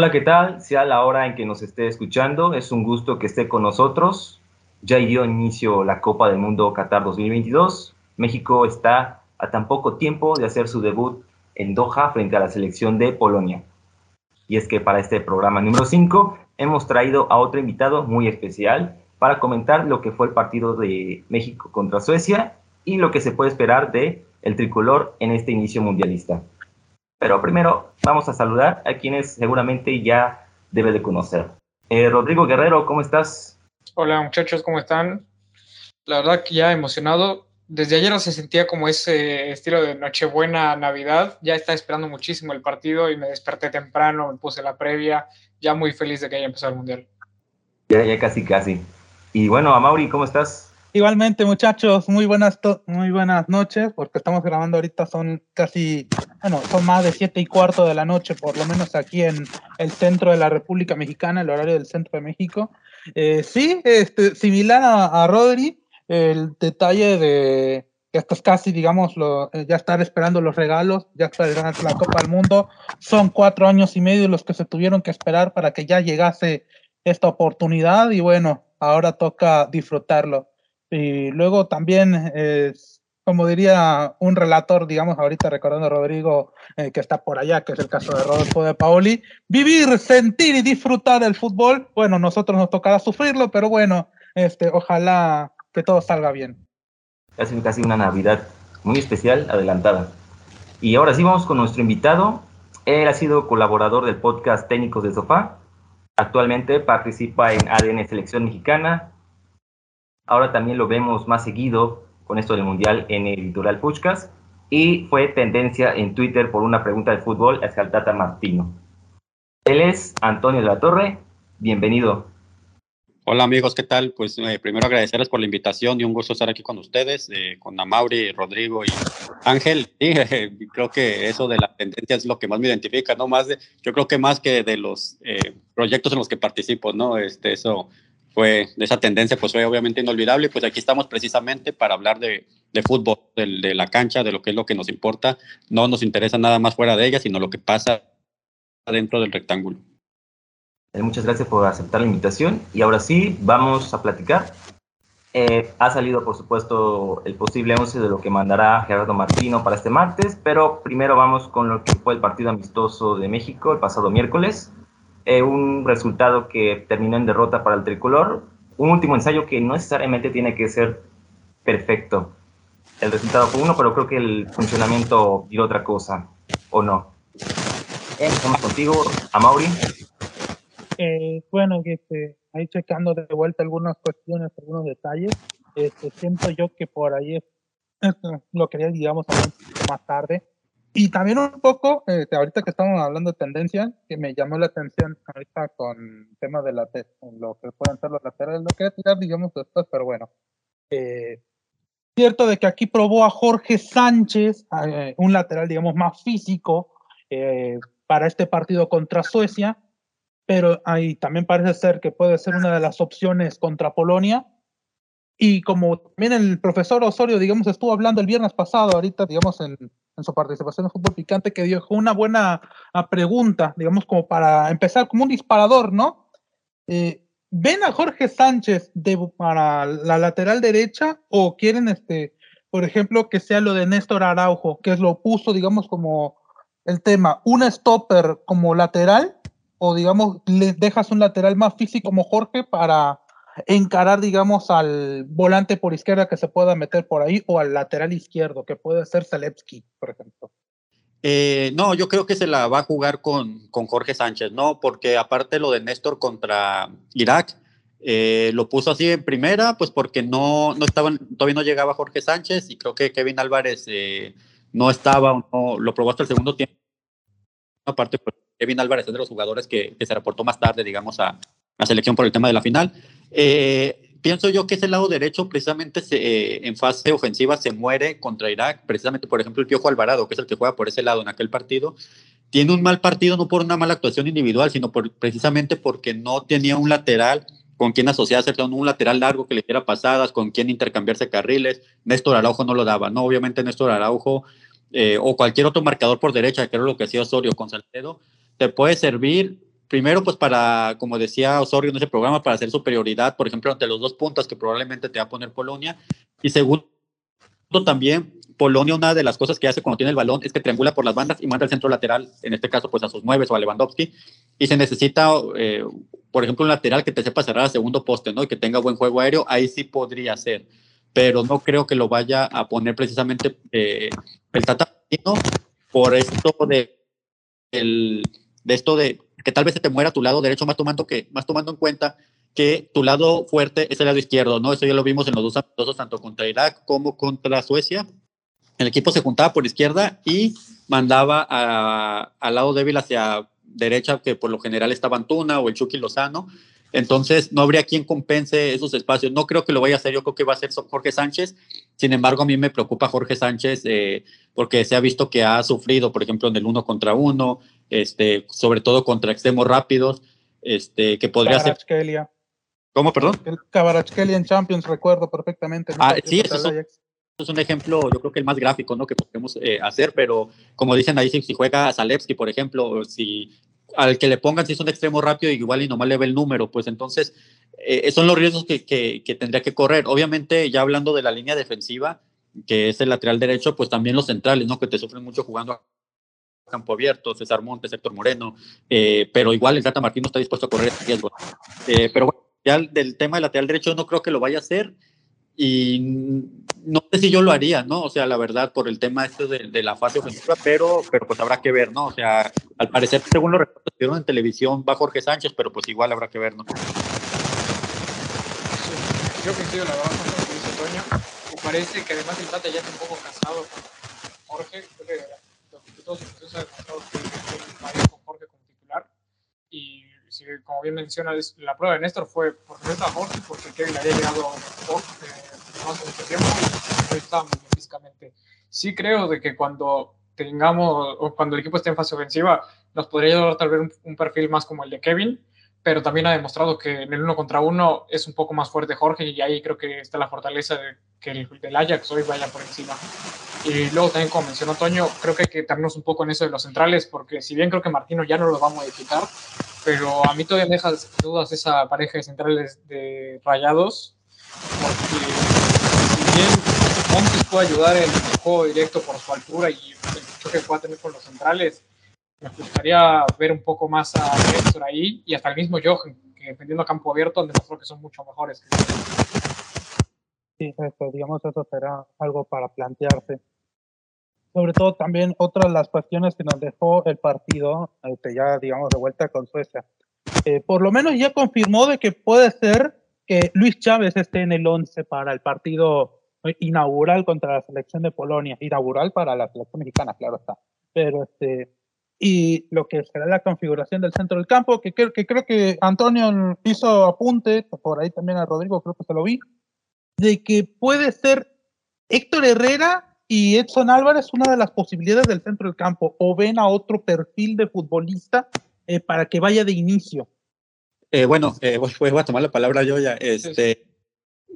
Hola, ¿qué tal? Sea la hora en que nos esté escuchando, es un gusto que esté con nosotros. Ya dio inicio la Copa del Mundo Qatar 2022. México está a tan poco tiempo de hacer su debut en Doha frente a la selección de Polonia. Y es que para este programa número 5 hemos traído a otro invitado muy especial para comentar lo que fue el partido de México contra Suecia y lo que se puede esperar de el tricolor en este inicio mundialista. Pero primero vamos a saludar a quienes seguramente ya debe de conocer. Eh, Rodrigo Guerrero, ¿cómo estás? Hola muchachos, ¿cómo están? La verdad que ya emocionado. Desde ayer se sentía como ese estilo de Nochebuena, Navidad. Ya estaba esperando muchísimo el partido y me desperté temprano, me puse la previa. Ya muy feliz de que haya empezado el Mundial. Ya, ya casi, casi. Y bueno, Amaury, ¿cómo estás? Igualmente, muchachos, muy buenas, muy buenas noches, porque estamos grabando ahorita, son casi, bueno, son más de siete y cuarto de la noche, por lo menos aquí en el centro de la República Mexicana, el horario del centro de México. Eh, sí, este, similar a, Rodri, el detalle de que estás casi, digamos, lo, eh, ya estar esperando los regalos, ya esperando la Copa del Mundo, son cuatro años y medio los que se tuvieron que esperar para que ya llegase esta oportunidad y bueno, ahora toca disfrutarlo. Y luego también es, como diría un relator, digamos, ahorita recordando a Rodrigo, eh, que está por allá, que es el caso de Rodolfo de Paoli, vivir, sentir y disfrutar el fútbol, bueno, nosotros nos tocará sufrirlo, pero bueno, este, ojalá que todo salga bien. Casi, casi una Navidad muy especial, adelantada. Y ahora sí vamos con nuestro invitado. Él ha sido colaborador del podcast Técnicos del Sofá. Actualmente participa en ADN Selección Mexicana, Ahora también lo vemos más seguido con esto del Mundial en el Editorial Puchcas y fue tendencia en Twitter por una pregunta de fútbol hacia el Tata Martino. Él es Antonio de la Torre, bienvenido. Hola amigos, ¿qué tal? Pues eh, primero agradecerles por la invitación y un gusto estar aquí con ustedes, eh, con Amauri, Rodrigo y Ángel. Sí, creo que eso de la tendencia es lo que más me identifica, ¿no? Más de, yo creo que más que de los eh, proyectos en los que participo, ¿no? Este, eso fue de esa tendencia, pues fue obviamente inolvidable. Pues aquí estamos precisamente para hablar de, de fútbol, de, de, la cancha, de lo que es lo que nos importa. No nos interesa nada más fuera de ella, sino lo que pasa dentro del rectángulo. Eh, muchas gracias por aceptar la invitación y ahora sí, vamos a platicar. Eh, ha salido, por supuesto, el posible 11 de lo que mandará Gerardo Martino para este martes, pero primero vamos con lo que fue el partido amistoso de México el pasado miércoles. Eh, un resultado que terminó en derrota para el tricolor, un último ensayo que no necesariamente tiene que ser perfecto. El resultado fue uno, pero creo que el funcionamiento dio otra cosa, ¿o no? Empezamos contigo, Amaury. Eh, bueno, que este, ahí checando de vuelta algunas cuestiones, algunos detalles, este, siento yo que por ahí lo quería, digamos, más tarde, y también un poco, este, ahorita que estamos hablando de tendencia, que me llamó la atención ahorita con el tema de la lo que pueden ser los laterales, lo quería tirar, digamos, después, pero bueno. Eh, cierto de que aquí probó a Jorge Sánchez, eh, un lateral, digamos, más físico eh, para este partido contra Suecia, pero ahí también parece ser que puede ser una de las opciones contra Polonia. Y como también el profesor Osorio, digamos, estuvo hablando el viernes pasado, ahorita, digamos, en, en su participación en Fútbol Picante, que dio una buena ah, pregunta, digamos, como para empezar, como un disparador, ¿no? Eh, ¿Ven a Jorge Sánchez para la lateral derecha o quieren, este, por ejemplo, que sea lo de Néstor Araujo, que es lo puso, digamos, como el tema, un stopper como lateral o, digamos, le dejas un lateral más físico como Jorge para encarar, digamos, al volante por izquierda que se pueda meter por ahí o al lateral izquierdo, que puede ser Zelewski, por ejemplo. Eh, no, yo creo que se la va a jugar con, con Jorge Sánchez, ¿no? Porque aparte lo de Néstor contra Irak, eh, lo puso así en primera, pues porque no, no estaban, todavía no llegaba Jorge Sánchez y creo que Kevin Álvarez eh, no estaba, no, lo probó hasta el segundo tiempo. Aparte, pues, Kevin Álvarez es de los jugadores que, que se reportó más tarde, digamos, a la selección por el tema de la final. Eh, pienso yo que ese lado derecho precisamente eh, en fase ofensiva se muere contra Irak, precisamente por ejemplo el Piojo Alvarado, que es el que juega por ese lado en aquel partido, tiene un mal partido no por una mala actuación individual, sino por, precisamente porque no tenía un lateral con quien asociarse, un lateral largo que le diera pasadas, con quien intercambiarse carriles. Néstor Araujo no lo daba, ¿no? Obviamente Néstor Araujo eh, o cualquier otro marcador por derecha, que era lo que hacía Osorio con Salcedo, te puede servir primero, pues para, como decía Osorio en ese programa, para hacer superioridad, por ejemplo, ante los dos puntos que probablemente te va a poner Polonia. Y segundo, también, Polonia, una de las cosas que hace cuando tiene el balón es que triangula por las bandas y manda al centro lateral, en este caso, pues a sus nueve o a Lewandowski. Y se necesita, eh, por ejemplo, un lateral que te sepa cerrar a segundo poste, ¿no? Y que tenga buen juego aéreo, ahí sí podría ser. Pero no creo que lo vaya a poner precisamente eh, el Tata por esto de, el, de esto de que tal vez se te muera tu lado derecho, más tomando, que, más tomando en cuenta que tu lado fuerte es el lado izquierdo, ¿no? Eso ya lo vimos en los dos amistosos, tanto contra Irak como contra Suecia. El equipo se juntaba por izquierda y mandaba al lado débil hacia derecha, que por lo general estaba Antuna o el Chucky Lozano. Entonces, no habría quien compense esos espacios. No creo que lo vaya a hacer, yo creo que va a ser Jorge Sánchez. Sin embargo, a mí me preocupa Jorge Sánchez eh, porque se ha visto que ha sufrido, por ejemplo, en el uno contra uno, este, sobre todo contra extremos rápidos, este, que podría ser. ¿Cómo, perdón? El Cabarachkelia en Champions, recuerdo perfectamente. Ah, sí, eso es, un, ejemplo, yo creo que el más gráfico, ¿no? Que podemos eh, hacer, pero como dicen ahí, si, juega a Zalewski, por ejemplo, si al que le pongan si es un extremo rápido, igual y nomás le ve el número, pues entonces eh, son los riesgos que, que, que, tendría que correr. Obviamente, ya hablando de la línea defensiva, que es el lateral derecho, pues también los centrales, ¿no? Que te sufren mucho jugando campo abierto, César Montes, Héctor Moreno, eh, pero igual el Tata Martín no está dispuesto a correr ese riesgo. Eh, pero bueno, ya del tema del lateral derecho no creo que lo vaya a hacer y no sé si yo lo haría, ¿no? O sea, la verdad, por el tema este de, la fase ofensiva, pero, pero pues habrá que ver, ¿no? O sea, al parecer, según que vieron en televisión, va Jorge Sánchez, pero pues igual habrá que ver, ¿no? yo coincido la verdad con lo que dice Toño. Parece que además el Tata ya está un poco casado con Jorge. Todos los ha demostrado que va con Jorge como titular. Y si, como bien mencionas, la prueba de Néstor fue por a Jorge, porque Kevin había llegado eh, más mucho tiempo y estaba muy bien físicamente. Sí creo de que cuando tengamos, o cuando el equipo esté en fase ofensiva, nos podría ayudar tal vez un, un perfil más como el de Kevin, pero también ha demostrado que en el uno contra uno es un poco más fuerte Jorge y ahí creo que está la fortaleza de que el del Ajax hoy vaya por encima. Y luego también, como mencionó Toño, creo que hay que darnos un poco en eso de los centrales, porque si bien creo que Martino ya no lo va a modificar, pero a mí todavía me deja dudas esa pareja de centrales de rayados, porque si bien Montes puede ayudar en el juego directo por su altura y el choque que pueda tener con los centrales, me gustaría ver un poco más a Héctor ahí y hasta el mismo Johan, que defendiendo a campo abierto demostró que son mucho mejores. Sí, eso, digamos, eso será algo para plantearse. Sobre todo también otra de las cuestiones que nos dejó el partido, este, ya digamos de vuelta con Suecia. Eh, por lo menos ya confirmó de que puede ser que Luis Chávez esté en el 11 para el partido inaugural contra la selección de Polonia, inaugural para la selección mexicana, claro está. Pero este, y lo que será la configuración del centro del campo, que, que, que creo que Antonio hizo apunte, por ahí también a Rodrigo creo que se lo vi, de que puede ser Héctor Herrera y Edson Álvarez una de las posibilidades del centro del campo, o ven a otro perfil de futbolista eh, para que vaya de inicio. Eh, bueno, eh, voy, a tomar la palabra yo ya. Este,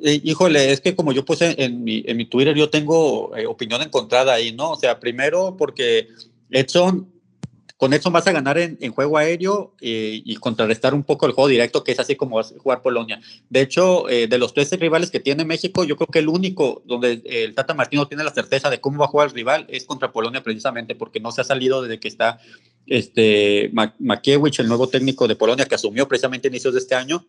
eh, híjole, es que como yo puse en mi, en mi Twitter, yo tengo opinión encontrada ahí, ¿no? O sea, primero porque Edson con eso vas a ganar en, juego aéreo eh, y contrarrestar un poco el juego directo, que es así como vas a jugar Polonia. De hecho, eh, de los tres rivales que tiene México, yo creo que el único donde el Tata Martino tiene la certeza de cómo va a jugar el rival es contra Polonia, precisamente porque no se ha salido desde que está este Makiewicz, el nuevo técnico de Polonia, que asumió precisamente a inicios de este año.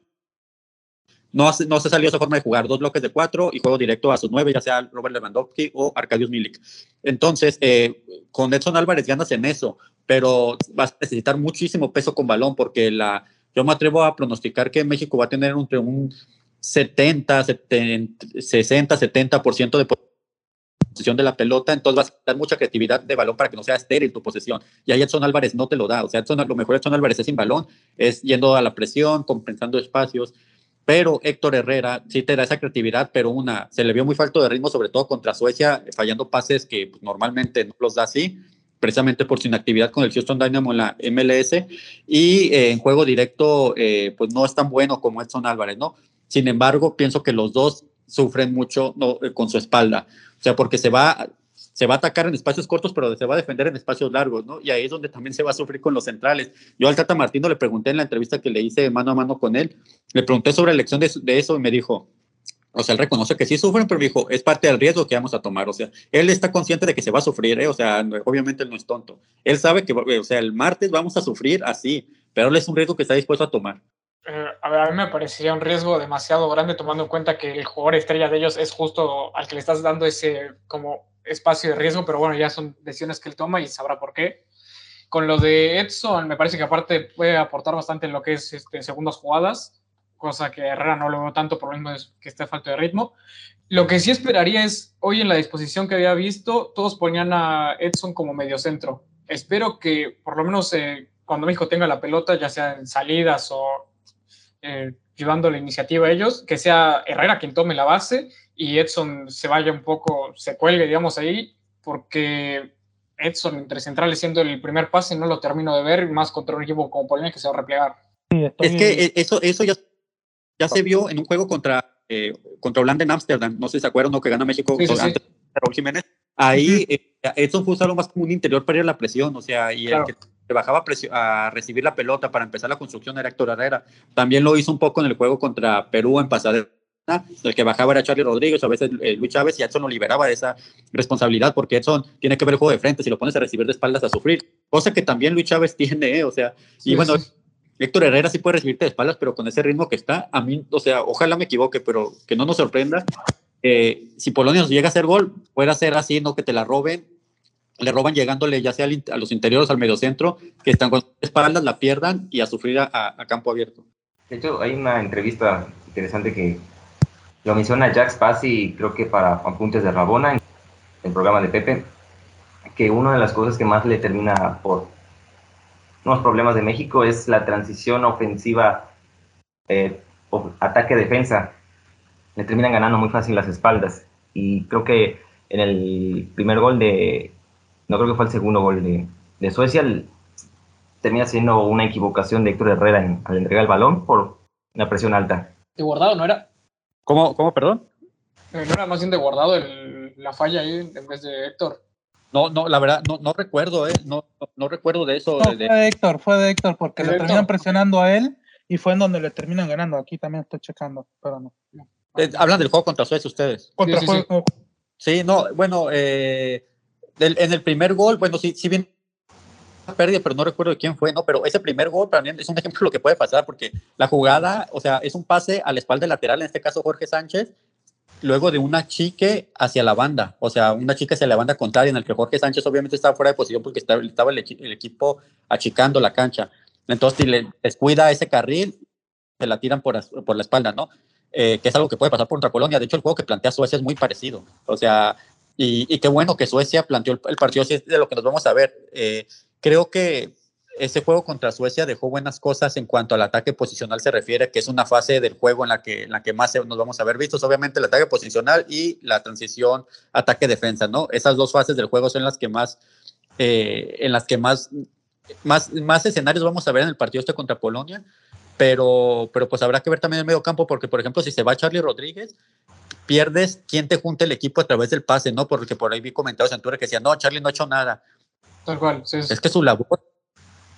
No, no se salió esa forma de jugar, dos bloques de cuatro y juego directo a sus nueve, ya sea Robert Lewandowski o Arkadiusz Milik. Entonces, eh, con Edson Álvarez ganas en eso, pero vas a necesitar muchísimo peso con balón porque la, yo me atrevo a pronosticar que México va a tener entre un 70, 70 60, 70% de posesión de la pelota, entonces vas a dar mucha creatividad de balón para que no sea estéril tu posesión. Y ahí Edson Álvarez no te lo da. O sea, Edson, lo mejor Edson Álvarez es sin balón, es yendo a la presión, compensando espacios. Pero Héctor Herrera sí te da esa creatividad, pero una, se le vio muy falto de ritmo, sobre todo contra Suecia, fallando pases que pues, normalmente no los da así precisamente por su inactividad con el Houston Dynamo en la MLS y eh, en juego directo eh, pues no es tan bueno como Edson Álvarez, ¿no? Sin embargo, pienso que los dos sufren mucho. Eh, con su espalda, o sea, porque se va, se va a atacar en espacios cortos, pero se va a defender en espacios largos, ¿no? Y ahí es donde también se va a sufrir con los centrales. Yo al Tata Martino le pregunté en la entrevista que le hice mano a mano con él, le pregunté sobre la elección de eso y me dijo, o sea, él reconoce que sí sufren, pero dijo, es parte del riesgo que vamos a tomar. O sea, él está consciente de que se va a sufrir, ¿eh? O sea, obviamente él no es tonto. Él sabe que, o sea, el martes vamos a sufrir así, pero él es un riesgo que está dispuesto a tomar. Eh, a, ver, a mí me parecería un riesgo demasiado grande tomando en cuenta que el jugador estrella de ellos es justo al que le estás dando ese como espacio de riesgo, pero bueno, ya son decisiones que él toma y sabrá por qué. Con lo de Edson, me parece que aparte puede aportar bastante en lo que es este, segundas jugadas cosa que Herrera no lo veo tanto por lo mismo que esté falta de ritmo. Lo que sí esperaría es, hoy en la disposición que había visto, todos ponían a Edson como mediocentro. Espero que por lo menos eh, cuando México tenga la pelota, ya sea en salidas o eh, llevando la iniciativa a ellos, que sea Herrera quien tome la base y Edson se vaya un poco, se cuelgue, digamos, ahí, porque Edson entre centrales siendo el primer pase no lo termino de ver, más contra un equipo como Polonia que se va a replegar. es que eso, eso ya ya se vio en un juego contra, eh, contra Holanda en Ámsterdam, no sé si se acuerdan, no, que gana México sí, antes de Raúl Jiménez. Ahí eh, Edson fue usado más como un interior para ir a la presión, o sea, y el que bajaba a, recibir la pelota para empezar la construcción era Héctor Herrera. También lo hizo un poco en el juego contra Perú en Pasadena. El que bajaba era Charlie Rodríguez, a veces eh, Luis Chávez, y Edson lo liberaba de esa responsabilidad, porque Edson tiene que ver el juego de frente, si lo pones a recibir de espaldas a sufrir, cosa que también Luis Chávez tiene, o sea, y bueno, Héctor Herrera sí puede recibirte de espaldas, pero con ese ritmo que está, a mí, o sea, ojalá me equivoque, pero que no nos sorprenda. Eh, si Polonia nos llega a hacer gol, puede ser así, no que te la roben, le roban llegándole ya sea a los interiores, al mediocentro, que están con espaldas, la pierdan y a sufrir a, campo abierto. De hecho, hay una entrevista interesante que lo menciona Jack Spassi, creo que para apuntes de Rabona, en el programa de Pepe, que una de las cosas que más le termina por unos problemas de México es la transición ofensiva, eh, ataque-defensa. Le terminan ganando muy fácil las espaldas. Y creo que en el primer gol de, no creo que fue el segundo gol de, de Suecia, termina siendo una equivocación de Héctor Herrera al entregar el balón por una presión alta. ¿De guardado no era? ¿Cómo, cómo perdón? Eh, no era más bien de guardado la falla ahí en vez de Héctor. No, no, la verdad, no, no recuerdo, ¿eh? No, no, recuerdo de eso. No, fue de Héctor, fue de Héctor, porque le terminan presionando a él y fue en donde le terminan ganando. Aquí también estoy checando, pero no. Eh, hablan del juego contra Suecia ustedes. Contra sí, juego. sí, no, bueno, eh, en el primer gol, bueno, sí, sí bien pérdida, pero no recuerdo de quién fue, ¿no? Pero ese primer gol también es un ejemplo de lo que puede pasar, porque la jugada, o sea, es un pase a la espalda lateral, en este caso Jorge Sánchez, luego de una chique hacia la banda, o sea, una chica hacia la banda contraria, en el que Jorge Sánchez obviamente estaba fuera de posición porque estaba, estaba el, equipo achicando la cancha. Entonces, si le descuida ese carril, se la tiran por, la espalda, ¿no? Eh, que es algo que puede pasar por otra colonia. De hecho, el juego que plantea Suecia es muy parecido. O sea, y, qué bueno que Suecia planteó el, partido, así es de lo que nos vamos a ver. Eh, creo que ese juego contra Suecia dejó buenas cosas en cuanto al ataque posicional se refiere, que es una fase del juego en la que, en la que más nos vamos a ver vistos, obviamente el ataque posicional y la transición ataque-defensa, ¿no? Esas dos fases del juego son las que más, eh, en las que más, más, más escenarios vamos a ver en el partido este contra Polonia, pero, pero pues habrá que ver también el medio campo, porque por ejemplo, si se va Charlie Rodríguez, pierdes quién te junte el equipo a través del pase, ¿no? Porque por ahí vi comentarios en Twitter que decían, no, Charlie no ha hecho nada. Tal cual, Es que su labor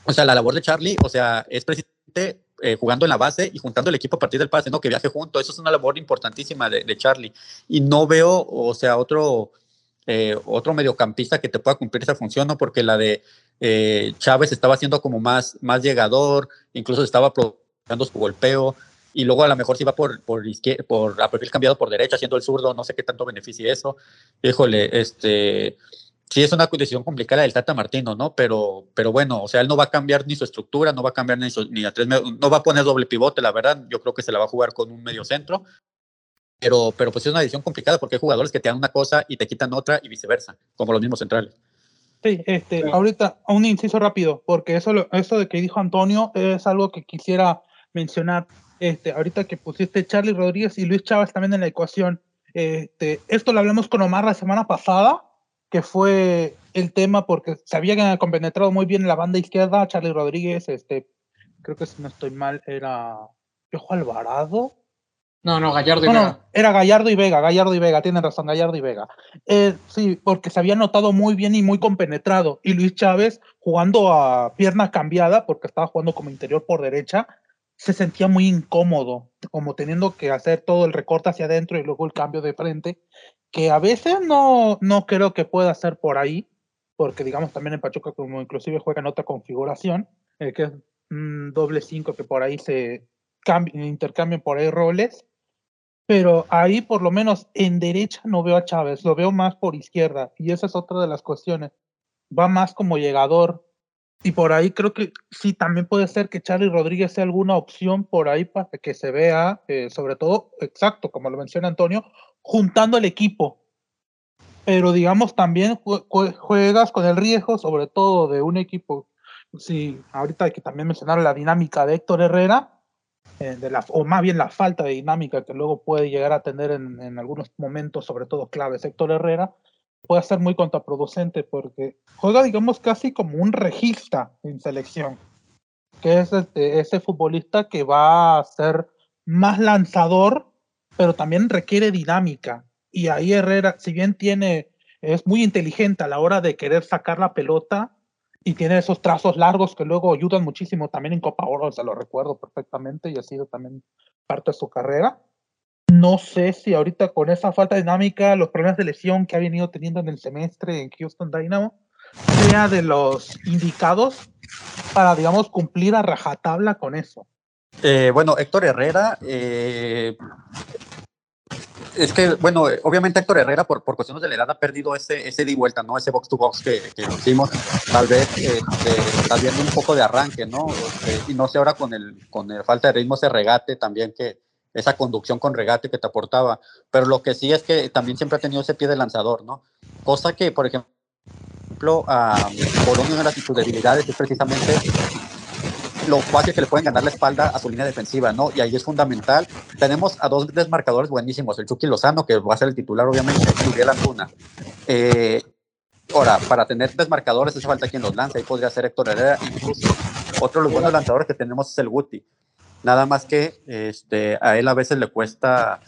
o sea, la labor de Charlie, o sea, es precisamente eh, jugando en la base y juntando el equipo a partir del pase, ¿no? Que viaje junto. Eso es una labor importantísima de, Charlie. Y no veo, o sea, otro, eh, otro mediocampista que te pueda cumplir esa función, ¿no? Porque la de eh, Chávez estaba haciendo como más, más llegador, incluso estaba provocando su golpeo. Y luego a lo mejor si va por, por, por a perfil cambiado por derecha, haciendo el zurdo, no sé qué tanto beneficia eso. Híjole, este sí es una decisión complicada del Tata Martino, ¿no? Pero, pero bueno, o sea, él no va a cambiar ni su estructura, no va a cambiar ni, ni a tres, no va a poner doble pivote, la verdad, yo creo que se la va a jugar con un medio centro. Pero, pero pues es una decisión complicada porque hay jugadores que te dan una cosa y te quitan otra y viceversa, como los mismos centrales. Sí, este, ahorita un inciso rápido, porque eso, eso de que dijo Antonio es algo que quisiera mencionar. Este, ahorita que pusiste Charlie Rodríguez y Luis Chávez también en la ecuación, este, esto lo hablamos con Omar la semana pasada que fue el tema porque se había compenetrado muy bien la banda izquierda, Charlie Rodríguez, este, creo que si no estoy mal, era Piojo Alvarado, No, no, Gallardo y Vega. era Gallardo y Vega, Gallardo y Vega, tienen razón, Gallardo y Vega. Eh, sí, porque se había notado muy bien y muy compenetrado. Y Luis Chávez, jugando a pierna cambiada, porque estaba jugando como interior por derecha, se sentía muy incómodo, como teniendo que hacer todo el recorte hacia adentro y luego el cambio de frente, que a veces no, no creo que pueda ser por ahí, porque digamos también en Pachuca como inclusive juega en otra configuración, eh, que es un doble cinco que por ahí se intercambian por ahí roles, pero ahí por lo menos en derecha no veo a Chávez, lo veo más por izquierda y esa es otra de las cuestiones. Va más como llegador y por ahí creo que sí, también puede ser que Charlie Rodríguez sea alguna opción por ahí para que se vea, eh, sobre todo, exacto, como lo menciona Antonio, juntando el equipo. Pero digamos, también juegas con el riesgo, sobre todo de un equipo. Sí, ahorita hay que también mencionar la dinámica de Héctor Herrera, eh, de la, o más bien la falta de dinámica que luego puede llegar a tener en, algunos momentos, sobre todo claves, Héctor Herrera, puede ser muy contraproducente porque juega, digamos, casi como un regista en selección, que es este, ese futbolista que va a ser más lanzador, pero también requiere dinámica. Y ahí Herrera, si bien tiene, es muy inteligente a la hora de querer sacar la pelota y tiene esos trazos largos que luego ayudan muchísimo también en Copa Oro, se lo recuerdo perfectamente y ha sido también parte de su carrera no sé si ahorita con esa falta de dinámica, los problemas de lesión que ha venido teniendo en el semestre en Houston Dynamo, sea de los indicados para, digamos, cumplir a rajatabla con eso. Eh, bueno, Héctor Herrera, eh, es que, bueno, obviamente Héctor Herrera por, por cuestiones de la edad ha perdido ese, ese de vuelta, ¿no? Ese box to box que, que hicimos, tal vez eh, está viendo un poco de arranque, ¿no? y no sé ahora con el, con el falta de ritmo ese regate también que, esa conducción con regate que te aportaba. Pero lo que sí es que también siempre ha tenido ese pie de lanzador, ¿no? Cosa que, por ejemplo, a Polonia una de sus debilidades es precisamente lo fácil que le pueden ganar la espalda a su línea defensiva, ¿no? Y ahí es fundamental. Tenemos a dos desmarcadores buenísimos, el Chucky Lozano, que va a ser el titular, obviamente, y Uriel Antuna. Eh, ahora, para tener desmarcadores hace falta quien los lance, ahí podría ser Héctor Herrera, incluso otro de los buenos lanzadores que tenemos es el Guti. Nada más que este, a él a veces le cuesta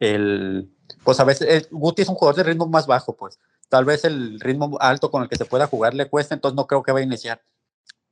el. Pues a veces. Guti es un jugador de ritmo más bajo, pues. Tal vez el ritmo alto con el que se pueda jugar le cuesta, entonces no creo que va a iniciar.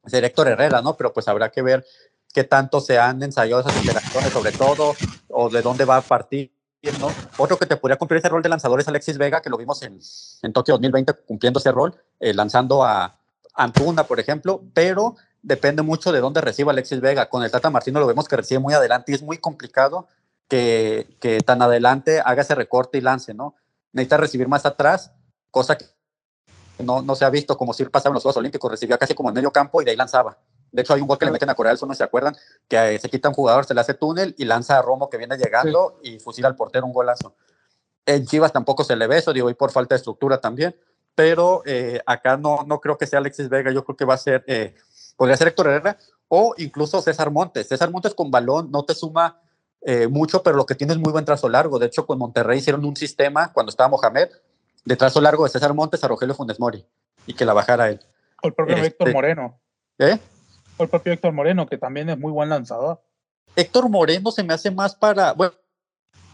Ser Héctor Herrera, ¿no? Pero pues habrá que ver qué tanto se han ensayado esas interacciones, sobre todo, o de dónde va a partir. ¿no? Otro que te podría cumplir ese rol de lanzador es Alexis Vega, que lo vimos en, en Tokio 2020 cumpliendo ese rol, eh, lanzando a Antuna, por ejemplo, pero depende mucho de dónde reciba Alexis Vega. Con el Tata Martino lo vemos que recibe muy adelante y es muy complicado que, que tan adelante haga ese recorte y lance, ¿no? Necesita recibir más atrás, cosa que no, no se ha visto como si pasaba en los Juegos Olímpicos, recibía casi como en medio campo y de ahí lanzaba. De hecho, hay un gol que le meten a Corea del Sur, no se acuerdan, que se quita un jugador, se le hace túnel y lanza a Romo que viene llegando y fusila al portero un golazo. En Chivas tampoco se le ve eso, digo, y por falta de estructura también, pero eh, acá no, no creo que sea Alexis Vega, yo creo que va a ser eh, podría ser Héctor Herrera o incluso César Montes. César Montes con balón no te suma eh, mucho, pero lo que tiene es muy buen trazo largo. De hecho, con Monterrey hicieron un sistema cuando estaba Mohamed de trazo largo de César Montes a Rogelio Funes Mori y que la bajara él. O el propio Este, Héctor Moreno. ¿Eh? O el propio Héctor Moreno, que también es muy buen lanzador. Héctor Moreno se me hace más para, bueno,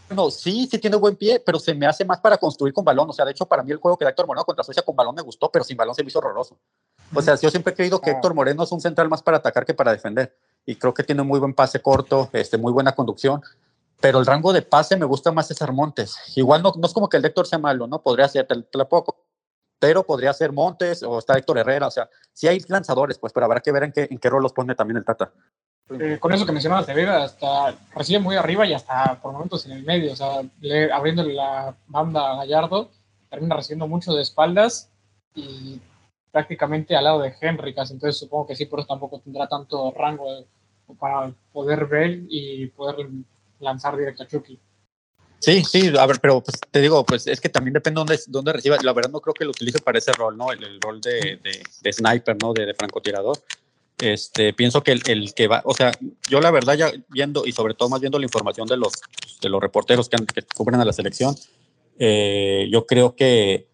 no, sí, sí tiene buen pie, pero se me hace más para construir con balón. O sea, de hecho, para mí el juego que da Héctor Moreno contra Suecia con balón me gustó, pero sin balón se me hizo horroroso. O sea, yo siempre he creído que Ah. Héctor Moreno es un central más para atacar que para defender. Y creo que tiene muy buen pase corto, este, muy buena conducción. Pero el rango de pase me gusta más César Montes. Igual no, no es como que el Héctor sea malo, ¿no? Podría ser, te, te la puedo pero podría ser Montes o está Héctor Herrera. O sea, sí hay lanzadores, pues, pero habrá que ver en qué, en qué rol los pone también el Tata. Eh, con eso que mencionabas de Vega, hasta recibe muy arriba y hasta por momentos en el medio, o sea, le, abriendo la banda a Gallardo, termina recibiendo mucho de espaldas y prácticamente al lado de Henry, entonces supongo que sí, por eso tampoco tendrá tanto rango de- para poder ver y poder lanzar directo a Chucky. Sí, sí, a ver, pero pues, te digo, pues es que también depende dónde, dónde reciba. La verdad no creo que lo utilice para ese rol, ¿no? El, el rol de, de, de sniper, ¿no? De, de francotirador. Este, pienso que el, el, que va, o sea, yo la verdad ya viendo y sobre todo más viendo la información de los, de los reporteros que, que cubren a la selección, eh, yo creo que,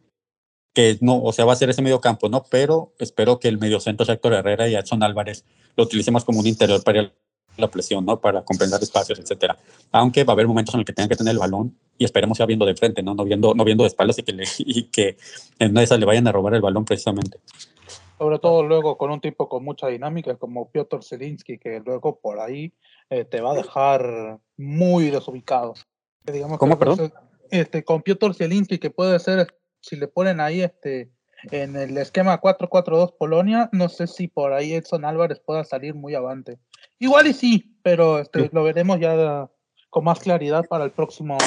que no, o sea, va a ser ese medio campo, ¿no? Pero espero que el mediocentro sea Héctor Herrera y Edson Álvarez lo utilicemos como un interior para la presión, ¿no? Para compensar espacios, etcétera. Aunque va a haber momentos en los que tengan que tener el balón y esperemos ya viendo de frente, ¿no? No viendo, no viendo de espaldas y que, le, y que en una de esas le vayan a robar el balón precisamente. Sobre todo luego con un tipo con mucha dinámica como Piotr Zelinsky, que luego por ahí eh, te va a dejar muy desubicado. Digamos ¿Cómo, perdón? Este, con Piotr Zelinsky, que puede ser, si le ponen ahí este, en el esquema 4-4-2 Polonia, no sé si por ahí Edson Álvarez pueda salir muy avante. Igual y sí, pero este, lo veremos ya con más claridad para el próximo,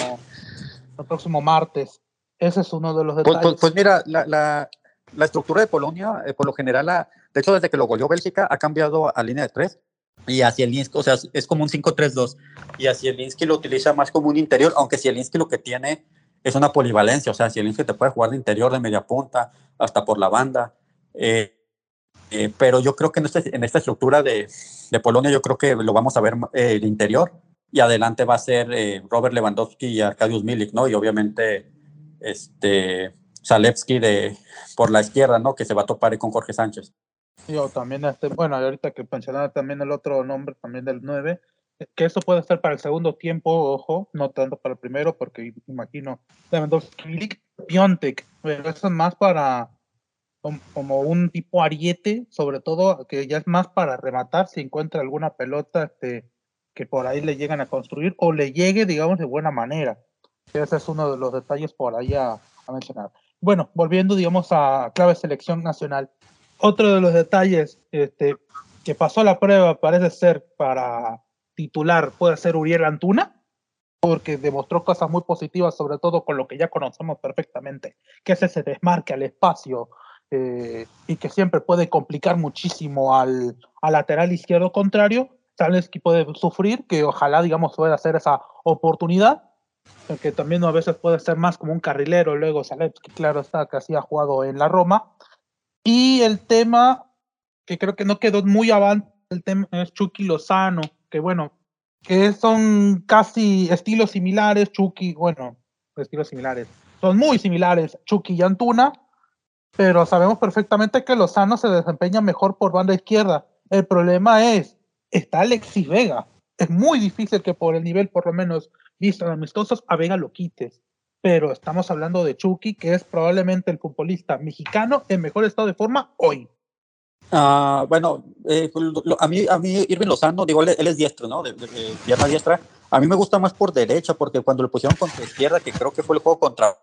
el próximo martes. Ese es uno de los pues, detalles. Pues, pues mira, la, la, la, estructura de Polonia, eh, por lo general, la, de hecho, desde que lo goleó Bélgica, ha cambiado a línea de tres. Y hacia el o sea, es como un 5-3-2. Y hacia el lo utiliza más como un interior, aunque si el lo que tiene es una polivalencia. O sea, si el te puede jugar de interior, de media punta, hasta por la banda. Eh, eh, pero yo creo que en, este, en esta estructura de, de, Polonia, yo creo que lo vamos a ver eh, el interior y adelante va a ser eh, Robert Lewandowski y Arkadiusz Milik, ¿no? Y obviamente este Zalewski de, por la izquierda, ¿no? Que se va a topar con Jorge Sánchez. Yo también, este, bueno, ahorita que mencionaba también el otro nombre también del 9, que eso puede ser para el segundo tiempo, ojo, no tanto para el primero, porque imagino Lewandowski, Milik, Piontek, eso es más para como un tipo ariete, sobre todo, que ya es más para rematar si encuentra alguna pelota este, que por ahí le llegan a construir o le llegue, digamos, de buena manera. Ese es uno de los detalles por ahí a, mencionar. Bueno, volviendo, digamos, a clave selección nacional. Otro de los detalles este, que pasó la prueba parece ser para titular, puede ser Uriel Antuna, porque demostró cosas muy positivas, sobre todo con lo que ya conocemos perfectamente, que es ese desmarque al espacio, eh, y que siempre puede complicar muchísimo al, al lateral izquierdo contrario, que puede sufrir, que ojalá, digamos, pueda hacer esa oportunidad, que también a veces puede ser más como un carrilero, luego que claro está, que así ha jugado en la Roma. Y el tema que creo que no quedó muy avante, el tema es Chucky Lozano, que bueno, que son casi estilos similares, Chucky, bueno, estilos similares, son muy similares, Chucky y Antuna, pero sabemos perfectamente que Lozano se desempeña mejor por banda izquierda. El problema es, está Alexis Vega. Es muy difícil que por el nivel, por lo menos visto amistosos, a Vega lo quites. Pero estamos hablando de Chucky, que es probablemente el futbolista mexicano en mejor estado de forma hoy. Uh, bueno, eh, a, mí, a mí Irving Lozano, digo, él, es diestro, ¿no? De, de, de, pierna diestra. A mí me gusta más por derecha, porque cuando le pusieron contra izquierda, que creo que fue el juego contra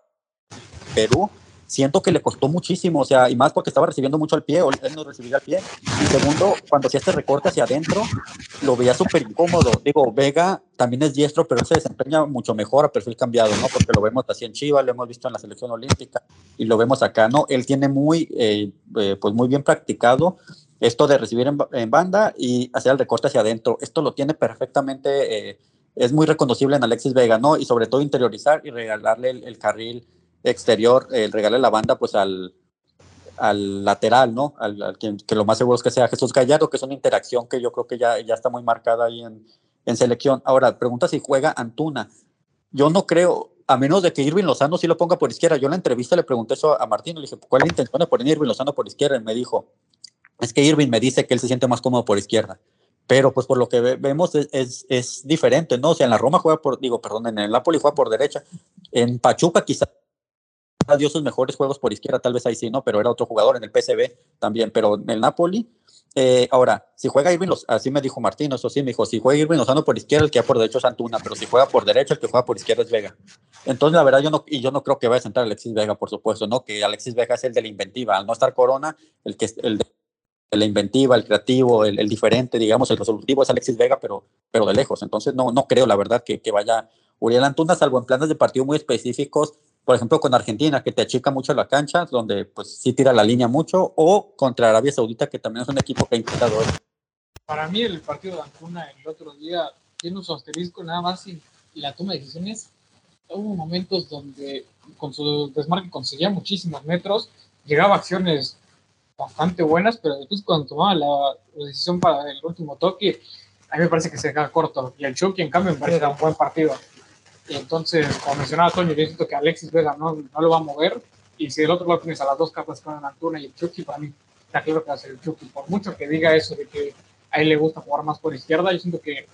Perú, siento que le costó muchísimo, o sea, y más porque estaba recibiendo mucho al pie, o él no recibía al pie. Y segundo, cuando hacía este recorte hacia adentro, lo veía súper incómodo. Digo, Vega también es diestro, pero se desempeña mucho mejor a perfil cambiado, ¿no? Porque lo vemos así en Chivas, lo hemos visto en la selección olímpica y lo vemos acá, ¿no? Él tiene muy, eh, eh, pues muy bien practicado esto de recibir en, banda y hacer el recorte hacia adentro. Esto lo tiene perfectamente, eh, es muy reconocible en Alexis Vega, ¿no? Y sobre todo interiorizar y regalarle el, el carril exterior, el regale la banda pues al, al lateral, ¿no? Al, que, lo más seguro es que sea Jesús Gallardo, que es una interacción que yo creo que ya, ya está muy marcada ahí en, en selección. Ahora, pregunta si juega Antuna. Yo no creo, a menos de que Irving Lozano sí lo ponga por izquierda. Yo en la entrevista le pregunté eso a Martín, le dije, ¿cuál es la intención de poner Irving Lozano por izquierda? Y me dijo, es que Irving me dice que él se siente más cómodo por izquierda. Pero pues por lo que vemos es, es, es, diferente, ¿no? O sea, en la Roma juega por, digo, perdón, en el Napoli juega por derecha. En Pachuca quizás dio sus mejores juegos por izquierda, tal vez ahí sí, ¿no? Pero era otro jugador en el PSV también, pero en el Napoli. Eh, ahora, si juega Irving, así me dijo Martín, eso sí, me dijo, si juega Irving Lozano por izquierda, el que va por derecho es Antuna, pero si juega por derecha, el que juega por izquierda es Vega. Entonces, la verdad, yo no, y yo no creo que vaya a sentar Alexis Vega, por supuesto, ¿no? Que Alexis Vega es el de la inventiva, al no estar Corona, el que el de la inventiva, el creativo, el, el, diferente, digamos, el resolutivo es Alexis Vega, pero, pero de lejos. Entonces, no, no creo, la verdad, que, que vaya Uriel Antuna, salvo en planes de partido muy específicos, por ejemplo, con Argentina, que te achica mucho la cancha, donde pues sí tira la línea mucho, o contra Arabia Saudita, que también es un equipo que ha intentado Para mí el partido de Antuna el otro día tiene un asterisco nada más y la toma de decisiones. Hubo momentos donde con su desmarque conseguía muchísimos metros, llegaba a acciones bastante buenas, pero después cuando tomaba la, decisión para el último toque, a mí me parece que se queda corto. Y el Chucky, en cambio, me parece un buen partido. Entonces, como mencionaba Toño, yo siento que Alexis Vega no, no lo va a mover. Y si el otro lado tienes a las dos capas con Antuna y el Chucky, para mí está claro que va a ser el Chucky. Por mucho que diga eso de que a él le gusta jugar más por izquierda. Yo siento que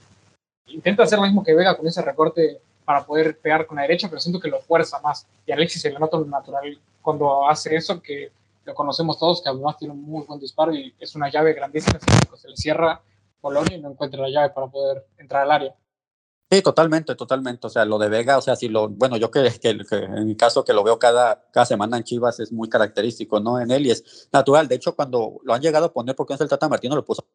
intenta hacer lo mismo que Vega con ese recorte para poder pegar con la derecha, pero siento que lo fuerza más. Y Alexis se le nota lo natural cuando hace eso, que lo conocemos todos, que además tiene un muy buen disparo y es una llave grandísima. Se le cierra Polonia y no encuentra la llave para poder entrar al área. Sí, totalmente, totalmente. O sea, lo de Vega, o sea, si lo, bueno, yo que, que, en mi caso que lo veo cada, cada semana en Chivas es muy característico, ¿no? En él y es natural. De hecho, cuando lo han llegado a poner, porque no es el Tata Martino, lo puso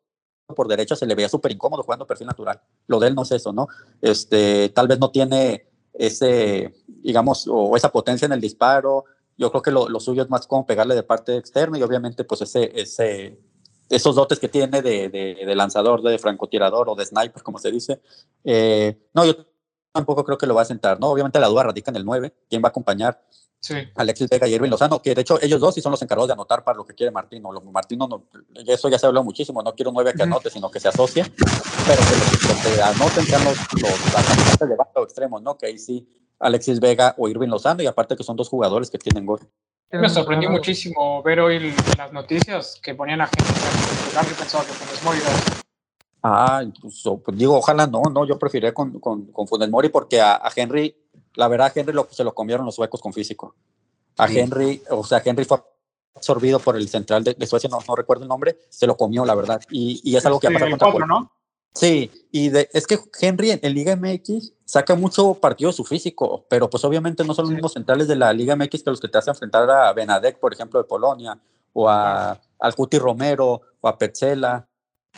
por derecha, se le veía súper incómodo jugando perfil natural. Lo de él no es eso, ¿no? Este, tal vez no tiene ese, digamos, o esa potencia en el disparo. Yo creo que lo, lo suyo es más como pegarle de parte externa y obviamente pues ese, ese, esos dotes que tiene de, de, lanzador, de francotirador o de sniper, como se dice. Eh, no, yo tampoco creo que lo va a sentar, ¿no? Obviamente la duda radica en el 9, quién va a acompañar. Sí. Alexis Vega y Irving Lozano, que de hecho ellos dos sí son los encargados de anotar para lo que quiere Martino. Martino, no, eso ya se habló muchísimo, no quiero un 9 que anote, sino que se asocie, pero que los que anoten sean los, los, de bajo extremos, ¿no? Que ahí sí Alexis Vega o Irving Lozano, y aparte que son dos jugadores que tienen gol. Me sorprendió muchísimo ver hoy las noticias que ponían a gente que pensaba que Funes Mori Ah, incluso, pues digo, ojalá no, no, yo prefiero con, con, con Funes Mori porque a, Henry, la verdad, a Henry lo, se lo comieron los suecos con físico. A Henry, o sea, Henry fue absorbido por el central de, Suecia, no, no, recuerdo el nombre, se lo comió, la verdad. Y, y es algo que ha pasado contra ¿no? Sí, y de, es que Henry en, Liga MX saca mucho partido de su físico, pero pues obviamente no son los mismos centrales de la Liga MX que los que te hacen enfrentar a Benadek, por ejemplo, de Polonia, o a, al Cuti Romero, o a Petzela,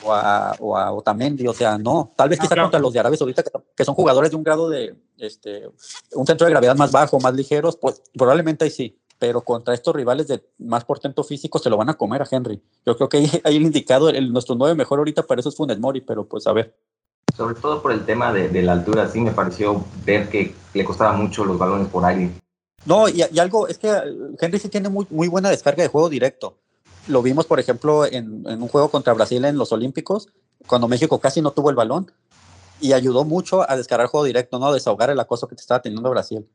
o a, o a Otamendi, o sea, no, tal vez quizá contra los de Arabia Saudita, que, que, son jugadores de un grado de, este, un centro de gravedad más bajo, más ligeros, pues probablemente ahí sí, pero contra estos rivales de más portento físico se lo van a comer a Henry. Yo creo que ahí, hay el indicado, el, nuestro nueve mejor ahorita para eso es Funes Mori, pero pues a ver. Sobre todo por el tema de, la altura, sí me pareció ver que le costaba mucho los balones por aire. No, y, algo, es que Henry sí tiene muy, muy buena descarga de juego directo. Lo vimos, por ejemplo, en, en un juego contra Brasil en los Olímpicos, cuando México casi no tuvo el balón y ayudó mucho a descargar juego directo, ¿no? A desahogar el acoso que te estaba teniendo Brasil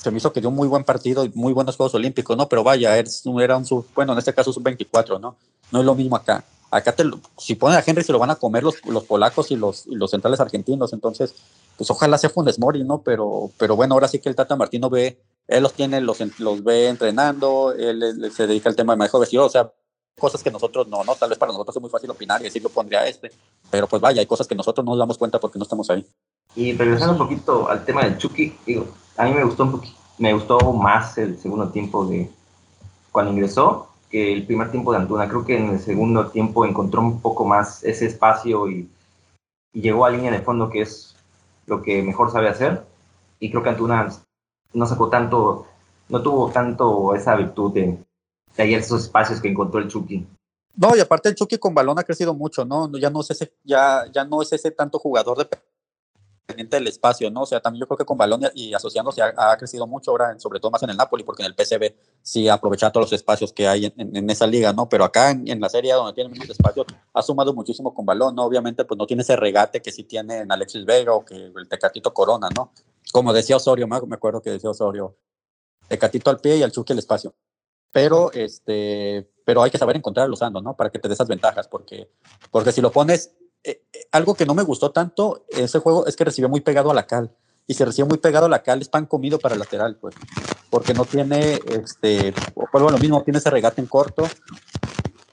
se me hizo que dio un muy buen partido y muy buenos Juegos Olímpicos, ¿no? Pero vaya, era un sub, bueno, en este caso sub-24, ¿no? No es lo mismo acá. Acá te, si ponen a Henry se lo van a comer los, los polacos y los, y los centrales argentinos, entonces, pues ojalá sea Funes Mori, ¿no? Pero, pero bueno, ahora sí que el Tata Martino ve, él los tiene, los, los ve entrenando, él, se dedica al tema de manejo vestido, o sea, cosas que nosotros no, ¿no? Tal vez para nosotros es muy fácil opinar y decir lo pondría este, pero pues vaya, hay cosas que nosotros no nos damos cuenta porque no estamos ahí. Y regresando un poquito al tema del Chucky, digo, a mí me gustó un poquito, me gustó más el segundo tiempo de cuando ingresó que el primer tiempo de Antuna. Creo que en el segundo tiempo encontró un poco más ese espacio y, llegó a línea de fondo, que es lo que mejor sabe hacer. Y creo que Antuna no sacó tanto, no tuvo tanto esa virtud de, ayer esos espacios que encontró el Chucky. No, y aparte el Chucky con balón ha crecido mucho, ¿no? Ya no es ese, ya, ya no es ese tanto jugador de del espacio, ¿no? O sea, también yo creo que con balón y, asociándose ha, crecido mucho ahora, sobre todo más en el Napoli, porque en el PCB sí aprovecha todos los espacios que hay en, esa liga, ¿no? Pero acá en, la Serie donde tiene menos espacio, ha sumado muchísimo con balón, ¿no? Obviamente, pues no tiene ese regate que sí tiene en Alexis Vega o que el Tecatito Corona, ¿no? Como decía Osorio, me acuerdo que decía Osorio, Tecatito al pie y al Chucky el espacio. Pero, este, pero hay que saber encontrar a Lozano, ¿no? Para que te dé esas ventajas, porque, porque si lo pones eh, eh, algo que no me gustó tanto en ese juego es que recibió muy pegado a la cal. Y si recibe muy pegado a la cal, es pan comido para el lateral, pues. Porque no tiene, este, bueno, lo mismo, tiene ese regate en corto.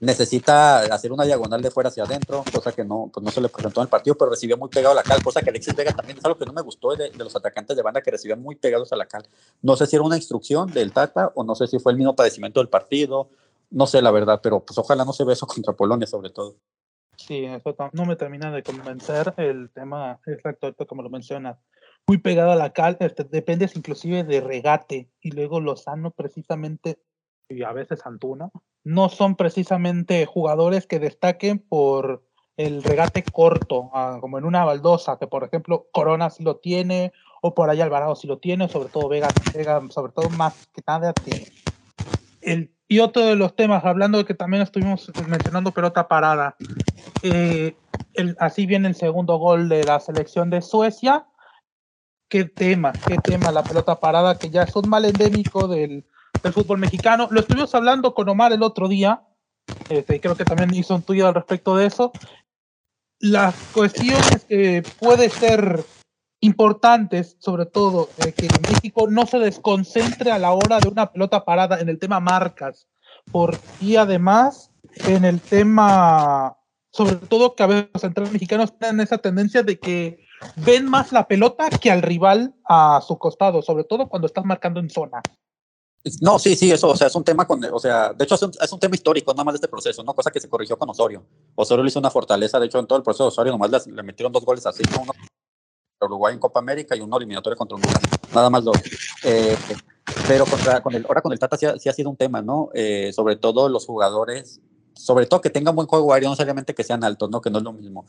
Necesita hacer una diagonal de fuera hacia adentro, cosa que no, pues no se le presentó en el partido, pero recibió muy pegado a la cal, cosa que Alexis Vega también es algo que no me gustó de, de, los atacantes de banda que recibían muy pegados a la cal. No sé si era una instrucción del Tata o no sé si fue el mismo padecimiento del partido, no sé la verdad, pero pues ojalá no se ve eso contra Polonia sobre todo. Sí, eso no me termina de convencer el tema exacto, como lo mencionas. Muy pegado a la cal, este, dependes inclusive de regate y luego Lozano precisamente y a veces Antuna no son precisamente jugadores que destaquen por el regate corto, ah, como en una baldosa, que por ejemplo Corona sí lo tiene, o por ahí Alvarado sí lo tiene, sobre todo Vega, Vega sobre todo más que nada tiene. El y otro de los temas, hablando de que también estuvimos mencionando pelota parada, eh, así viene el segundo gol de la selección de Suecia. ¿Qué tema? ¿Qué tema la pelota parada? Que ya es un mal endémico del, del fútbol mexicano. Lo estuvimos hablando con Omar el otro día, este, creo que también hizo un tuyo al respecto de eso. las cuestiones que puede ser importantes, sobre todo, eh, que México no se desconcentre a la hora de una pelota parada en el tema marcas, por, y además en el tema, sobre todo que a veces los centrales mexicanos tienen esa tendencia de que ven más la pelota que al rival a su costado, sobre todo cuando estás marcando en zona. No, sí, sí, eso, o sea, es un tema con, o sea, de hecho es un, tema histórico, nada más de este proceso, ¿no? Cosa que se corrigió con Osorio. Osorio le hizo una fortaleza, de hecho, en todo el proceso de Osorio nomás le, le metieron dos goles así, uno Uruguay en Copa América y uno eliminatorio contra Honduras, nada más dos. Eh, pero contra, con el, ahora con el Tata sí ha, sido un tema, ¿no? Eh, sobre todo los jugadores, sobre todo que tengan buen juego aéreo, no necesariamente que sean altos, ¿no? Que no es lo mismo.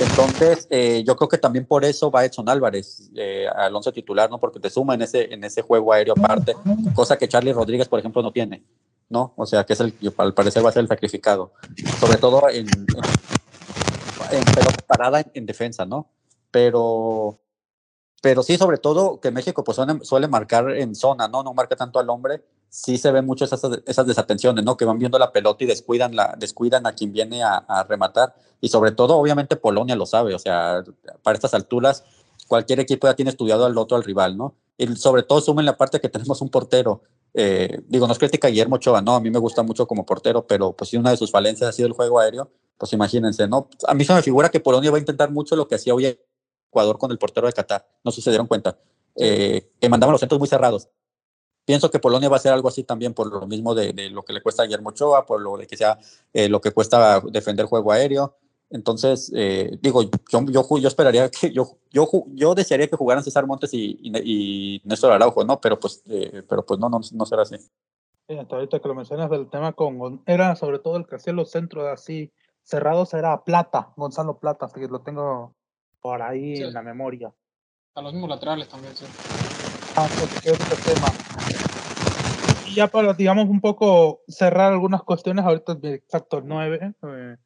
Entonces, eh, yo creo que también por eso va Edson Álvarez eh, al once titular, ¿no? Porque te suma en ese, en ese juego aéreo aparte, cosa que Charlie Rodríguez, por ejemplo, no tiene, ¿no? O sea, que es el, al parecer va a ser el sacrificado. Sobre todo en, en, parada en defensa, ¿no? Pero, pero sí, sobre todo que México pues suele, marcar en zona, ¿no? No marca tanto al hombre. Sí se ven mucho esas, esas desatenciones, ¿no? Que van viendo la pelota y descuidan, la, descuidan a quien viene a, rematar. Y sobre todo, obviamente, Polonia lo sabe. O sea, para estas alturas, cualquier equipo ya tiene estudiado al otro, al rival, ¿no? Y sobre todo, sumen la parte que tenemos un portero. Eh, digo, no es crítica a Guillermo Ochoa, no, a mí me gusta mucho como portero, pero pues si una de sus falencias ha sido el juego aéreo, pues imagínense, ¿no? A mí se me figura que Polonia va a intentar mucho lo que hacía hoy Ecuador con el portero de Qatar. No se dieron cuenta. Eh, que mandaban los centros muy cerrados. Pienso que Polonia va a hacer algo así también por lo mismo de, lo que le cuesta a Guillermo Ochoa, por lo de que sea eh, lo que cuesta defender juego aéreo. Entonces, eh, digo, yo, yo, yo, esperaría que yo, yo, yo desearía que jugaran César Montes y, y, Néstor Araujo, ¿no? Pero pues, pero pues no, no, no será así. hasta ahorita que lo mencionas del tema con era sobre todo el que hacía los centros así cerrados era Plata, Gonzalo Plata, así que lo tengo por ahí en la memoria. A los mismos laterales también, sí. Ah, pues, este tema. Y ya para, digamos, un poco cerrar algunas cuestiones, ahorita exacto el 9, eh,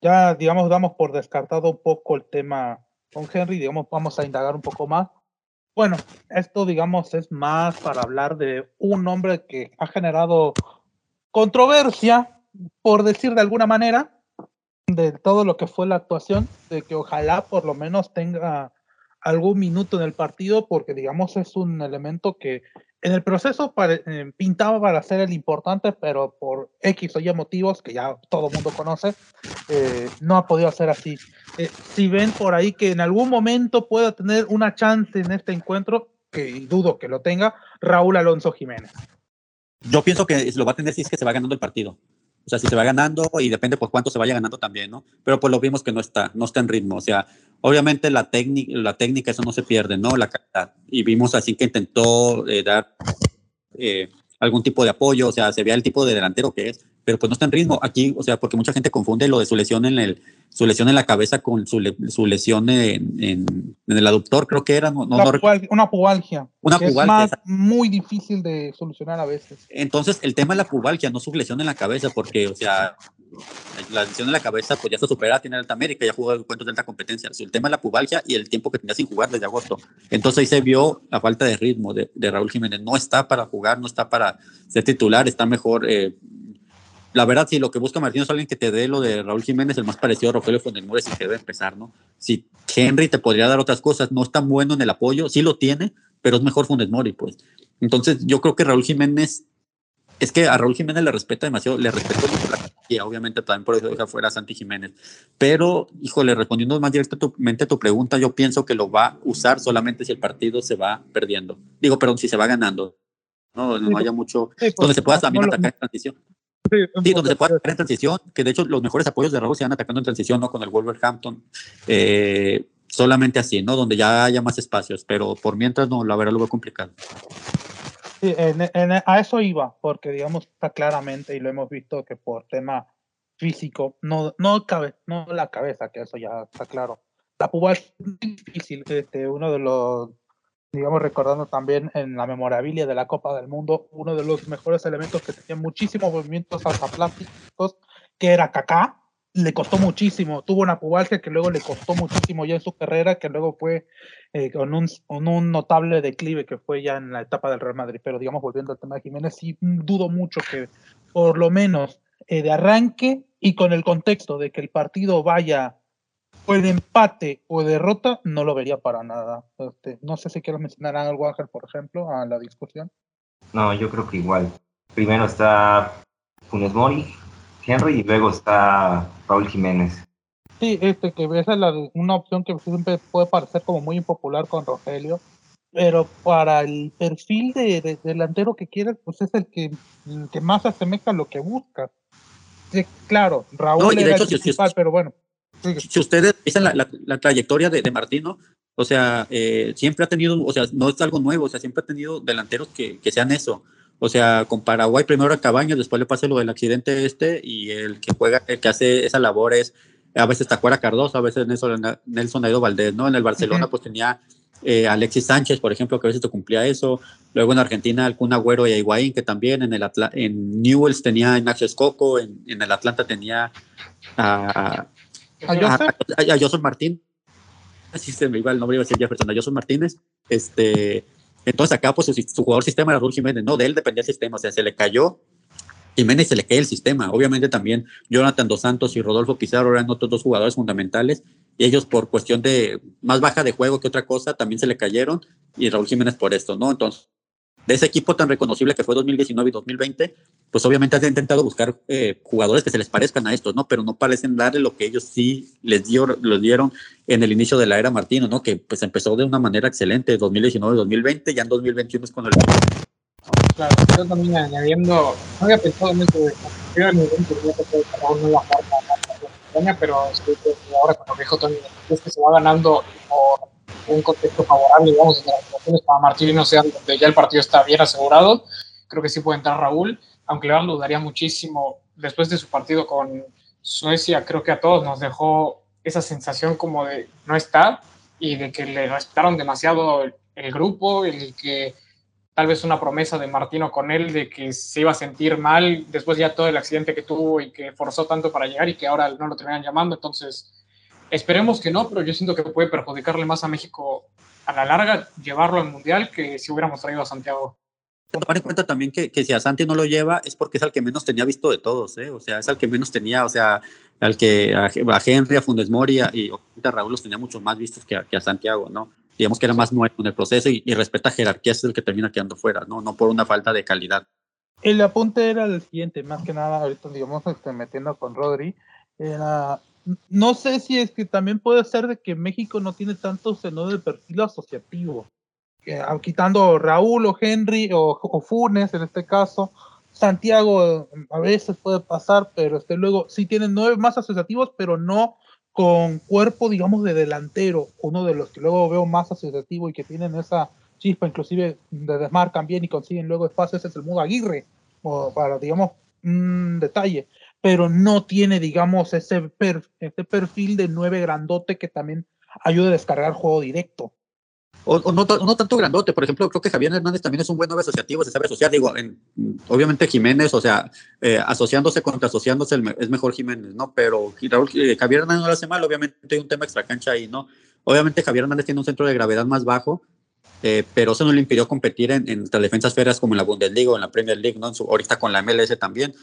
ya, digamos, damos por descartado un poco el tema con Henry, digamos, vamos a indagar un poco más. Bueno, esto, digamos, es más para hablar de un hombre que ha generado controversia, por decir de alguna manera, de todo lo que fue la actuación, de que ojalá por lo menos tenga algún minuto en el partido, porque digamos es un elemento que en el proceso eh, pintaba para ser el importante, pero por X o Y motivos que ya todo el mundo conoce, eh, no ha podido ser así. Eh, si ven por ahí que en algún momento pueda tener una chance en este encuentro, que dudo que lo tenga, Raúl Alonso Jiménez. Yo pienso que lo va a tener si es que se va ganando el partido. O sea, si se va ganando y depende por cuánto se vaya ganando también, ¿no? Pero pues lo vimos que no está, no está en ritmo. O sea, obviamente la, técnica la técnica, eso no se pierde, ¿no? La calidad. Y vimos así que intentó eh, dar eh, algún tipo de apoyo, o sea, se veía el tipo de delantero que es, pero pues no está en ritmo. Aquí, o sea, porque mucha gente confunde lo de su lesión en el, su lesión en la cabeza con su, su lesión en, en, el aductor, creo que era. No, no, una pubalgia. Una pubalgia. Es más, muy difícil de solucionar a veces. Entonces, el tema de la pubalgia, no su lesión en la cabeza, porque, o sea, la lesión en la cabeza, pues ya se supera, tiene Alta América, ya jugó encuentros de alta competencia. el tema de la pubalgia y el tiempo que tenía sin jugar desde agosto. Entonces ahí se vio la falta de ritmo de, de Raúl Jiménez. No está para jugar, no está para ser titular, está mejor. Eh, la verdad, si lo que busca Martino es alguien que te dé lo de Raúl Jiménez, el más parecido a Rogelio Funes Mori, si debe empezar, ¿no? Si Henry te podría dar otras cosas, no es tan bueno en el apoyo, sí lo tiene, pero es mejor Funes Mori, pues. Entonces, yo creo que Raúl Jiménez, es que a Raúl Jiménez le respeta demasiado, le respeto mucho la y obviamente también por eso deja fuera a Santi Jiménez. Pero, híjole, respondiendo más directamente a tu pregunta, yo pienso que lo va a usar solamente si el partido se va perdiendo. Digo, perdón, si se va ganando. No, no haya mucho. donde se pueda también atacar en transición. Sí, donde se puede atacar en transición, que de hecho los mejores apoyos de Raúl se van atacando en transición, ¿no? Con el Wolverhampton. Eh, solamente así, ¿no? Donde ya haya más espacios, pero por mientras no, la verdad lo veo complicado. Sí, a eso iba, porque digamos está claramente, y lo hemos visto, que por tema físico, no, no, cabe, no la cabeza, que eso ya está claro. La púa es difícil, este, uno de los digamos, recordando también en la memorabilia de la Copa del Mundo, uno de los mejores elementos que tenía muchísimos movimientos plásticos, que era Kaká, le costó muchísimo, tuvo una pubalgia que luego le costó muchísimo ya en su carrera, que luego fue eh, con, un, notable declive que fue ya en la etapa del Real Madrid. Pero digamos, volviendo al tema de Jiménez, sí dudo mucho que por lo menos eh, de arranque y con el contexto de que el partido vaya el empate o derrota, no lo vería para nada. Este, no sé si quieres mencionar algo, Ángel, por ejemplo, a la discusión. No, yo creo que igual. Primero está Funes Mori, Henry y luego está Raúl Jiménez. Sí, este, que esa es una opción que siempre puede parecer como muy impopular con Rogelio, pero para el perfil de, delantero que quieres, pues es el que, que más asemeja a lo que buscas. Sí, claro, Raúl era el principal, pero bueno. Si ustedes dicen la, la, trayectoria de, de Martino, o sea, eh, siempre ha tenido, o sea, no es algo nuevo, o sea, siempre ha tenido delanteros que, que sean eso. O sea, con Paraguay primero a Cabañas, después le pasa lo del accidente este y el que juega, el que hace esa labor es a veces Tacuara Cardoso, a veces Nelson, Nelson Aido Valdés, ¿no? En el Barcelona pues tenía eh, Alexis Sánchez, por ejemplo, que a veces te cumplía eso. Luego en Argentina, algún Agüero y Higuaín, que también en el en Newells tenía a Ignacio Escoco, en, en, el Atlanta tenía a, a, a, Joseph Martín. Así se me iba el nombre, iba a Jefferson, a Joseph Martínez. Este, entonces acá pues su, su jugador sistema era Raúl Jiménez, no, de él dependía el sistema, o sea, se le cayó Jiménez se le cae el sistema. Obviamente también Jonathan Dos Santos y Rodolfo Pizarro eran otros dos jugadores fundamentales y ellos por cuestión de más baja de juego que otra cosa también se le cayeron y Raúl Jiménez por esto, ¿no? Entonces, de ese equipo tan reconocible que fue 2019 y 2020, pues obviamente han intentado buscar eh, jugadores que se les parezcan a estos, ¿no? Pero no parecen darle lo que ellos sí les, dio, les dieron en el inicio de la era Martino, ¿no? Que pues empezó de una manera excelente, 2019-2020, ya en 2021 es cuando el Claro, yo también añadiendo, no había pensado en eso de el nivel tenía que ser no iba a jugar para pero ahora con lo que dijo Tony, es que se va ganando por un contexto favorable, digamos, desde las situaciones para Martín no sean donde ya el partido está bien asegurado, creo que sí puede entrar Raúl, aunque le dudaría muchísimo después de su partido con Suecia, creo que a todos nos dejó esa sensación como de no está y de que le respetaron demasiado el, el grupo, el que tal vez una promesa de Martino con él de que se iba a sentir mal después ya todo el accidente que tuvo y que forzó tanto para llegar y que ahora no lo terminan llamando. Entonces, esperemos que no, pero yo siento que puede perjudicarle más a México a la larga llevarlo al Mundial que si hubiéramos traído a Santiago. Tomar en cuenta también que, que, si a Santi no lo lleva es porque es al que menos tenía visto de todos, ¿eh? o sea, es al que menos tenía, o sea, al que a, Henry, a Fundes Moria y a Raúl los tenía mucho más vistos que que a Santiago, ¿no? digamos que era más nuevo en el proceso y, respeta jerarquías es el que termina quedando fuera, ¿no? No por una falta de calidad. El apunte era el siguiente, más que nada, ahorita digamos, este, metiendo con Rodri, era, no sé si es que también puede ser de que México no tiene tanto seno de perfil asociativo, ah, quitando Raúl o Henry o, Funes en este caso, Santiago a veces puede pasar, pero este, luego sí tienen nueve más asociativos, pero no con cuerpo, digamos, de delantero, uno de los que luego veo más asociativo y que tienen esa chispa, inclusive de desmarcan bien y consiguen luego espacios, es el Mudo Aguirre, o para, digamos, un detalle, pero no tiene, digamos, ese, ese perfil de nueve grandote que también ayuda a descargar juego directo. O, no, tanto grandote, por ejemplo, creo que Javier Hernández también es un buen nuevo asociativo, se sabe asociar, digo, en, obviamente Jiménez, o sea, eh, asociándose contra asociándose es mejor Jiménez, ¿no? Pero eh, Javier Hernández no lo hace mal, obviamente hay un tema extra cancha ahí, ¿no? Obviamente Javier Hernández tiene un centro de gravedad más bajo, eh, pero eso no le impidió competir en, en defensas ferias como en la Bundesliga o en la Premier League, ¿no? ahorita con la MLS también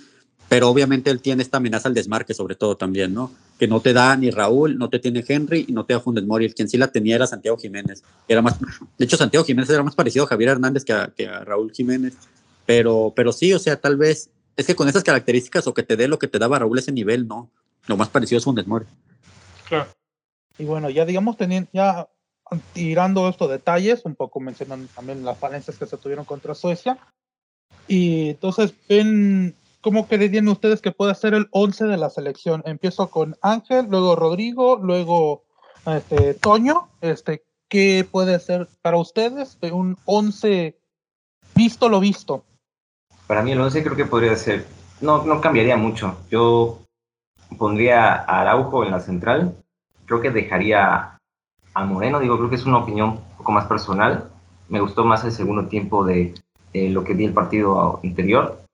pero obviamente él tiene esta amenaza al desmarque sobre todo también, ¿no? Que no te da ni Raúl, no te tiene Henry y no te da Fundes Mori, el quien sí la tenía era Santiago Jiménez. Era más, de hecho, Santiago Jiménez era más parecido a Javier Hernández que a, que a Raúl Jiménez, pero, pero sí, o sea, tal vez, es que con esas características o que te dé lo que te daba Raúl ese nivel, no, lo más parecido es Fundes Mori. Claro. Y bueno, ya digamos, teniendo, ya tirando estos detalles, un poco mencionando también las falencias que se tuvieron contra Suecia, y entonces ven ¿Cómo creerían ustedes que puede ser el 11 de la selección? Empiezo con Ángel, luego Rodrigo, luego este, Toño. Este, ¿Qué puede ser para ustedes un 11 visto lo visto? Para mí el 11 creo que podría ser, no, no cambiaría mucho. Yo pondría a Araujo en la central, creo que dejaría a Moreno, digo, creo que es una opinión un poco más personal. Me gustó más el segundo tiempo de lo que vi el partido interior